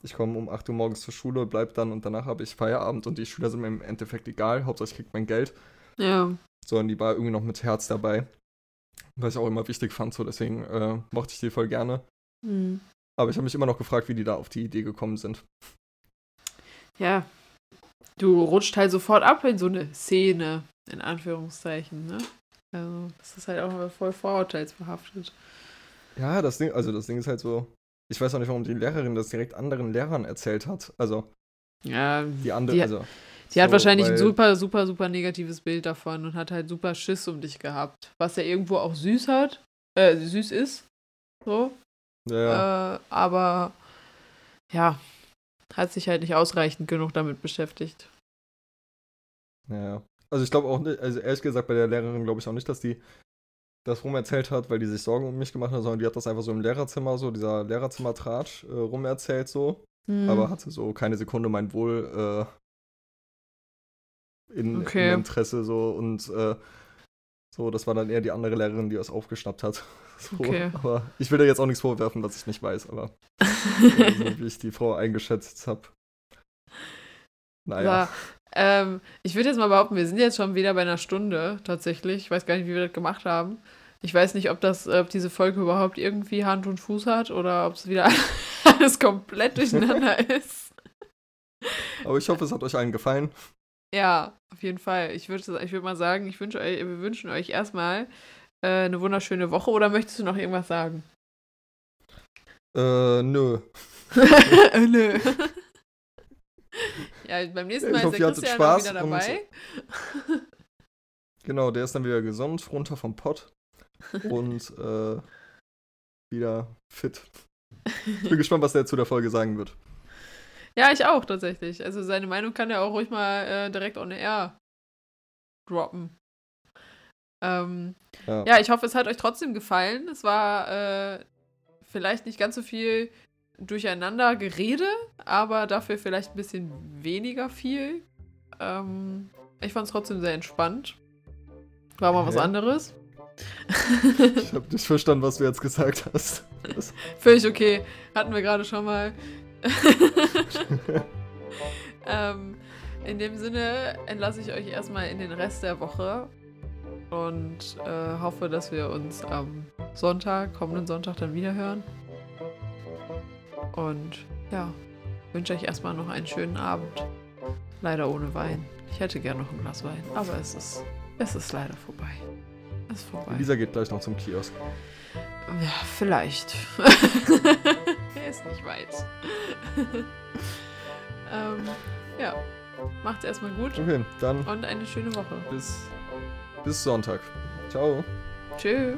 ich komme um 8 Uhr morgens zur Schule, bleib dann und danach habe ich Feierabend und die Schüler sind mir im Endeffekt egal, Hauptsache ich krieg mein Geld ja. sondern die war irgendwie noch mit Herz dabei. Was ich auch immer wichtig fand, so deswegen äh, mochte ich die voll gerne. Hm. Aber ich habe mich immer noch gefragt, wie die da auf die Idee gekommen sind. Ja. Du rutscht halt sofort ab in so eine Szene, in Anführungszeichen, ne? Also, das ist halt auch voll vorurteilsbehaftet. Ja, das Ding, also das Ding ist halt so, ich weiß auch nicht, warum die Lehrerin das direkt anderen Lehrern erzählt hat. Also Ja, die andere, Die- also. Die hat so, wahrscheinlich ein super, super, super negatives Bild davon und hat halt super Schiss um dich gehabt. Was ja irgendwo auch süß hat, äh, süß ist. So. Ja. Äh, aber ja, hat sich halt nicht ausreichend genug damit beschäftigt. ja, ja. Also ich glaube auch nicht, also ehrlich gesagt, bei der Lehrerin glaube ich auch nicht, dass die das rum erzählt hat, weil die sich Sorgen um mich gemacht hat, sondern die hat das einfach so im Lehrerzimmer, so dieser Lehrerzimmer-Tratsch äh, rum erzählt so. Hm. aber hatte so keine Sekunde mein Wohl äh, in, Okay. im Interesse so und äh, so, das war dann eher die andere Lehrerin, die das aufgeschnappt hat. So, Okay. Aber ich will da jetzt auch nichts vorwerfen, was ich nicht weiß, aber so, wie ich die Frau eingeschätzt habe. Naja. Aber, ähm, ich würde jetzt mal behaupten, wir sind jetzt schon wieder bei einer Stunde tatsächlich. Ich weiß gar nicht, wie wir das gemacht haben. Ich weiß nicht, ob das, ob diese Folge überhaupt irgendwie Hand und Fuß hat oder ob es wieder alles komplett durcheinander ist. Aber ich hoffe, es hat euch allen gefallen. Ja, auf jeden Fall. Ich würde ich würd mal sagen, ich wünsche euch, wir wünschen euch erstmal äh, eine wunderschöne Woche. Oder möchtest du noch irgendwas sagen? Äh, nö. Nö. Ja, beim nächsten Mal hoffe, ist der Christian Spaß wieder dabei. Genau, der ist dann wieder gesund, runter vom Pott und äh, wieder fit. Ich bin gespannt, was der zu der Folge sagen wird. Ja, ich auch tatsächlich. Also seine Meinung kann er auch ruhig mal äh, direkt on air droppen. Ähm, Ja. ja, ich hoffe, es hat euch trotzdem gefallen. Es war äh, vielleicht nicht ganz so viel durcheinander Gerede, aber dafür vielleicht ein bisschen weniger viel. Ähm, ich fand es trotzdem sehr entspannt. War mal was Hä? anderes. Ich habe nicht verstanden, was du jetzt gesagt hast. Völlig okay. Hatten wir gerade schon mal. ähm, in dem Sinne entlasse ich euch erstmal in den Rest der Woche und äh, hoffe, dass wir uns am Sonntag, kommenden Sonntag, dann wieder hören. Und ja, wünsche euch erstmal noch einen schönen Abend. Leider ohne Wein. Ich hätte gern noch ein Glas Wein, aber es ist, es ist leider vorbei. Es ist vorbei. Lisa geht gleich noch zum Kiosk. Ja, vielleicht. er ist nicht weit. ähm, ja, macht's erstmal gut Okay, dann und eine schöne Woche. bis, bis Sonntag. Ciao. Tschüss.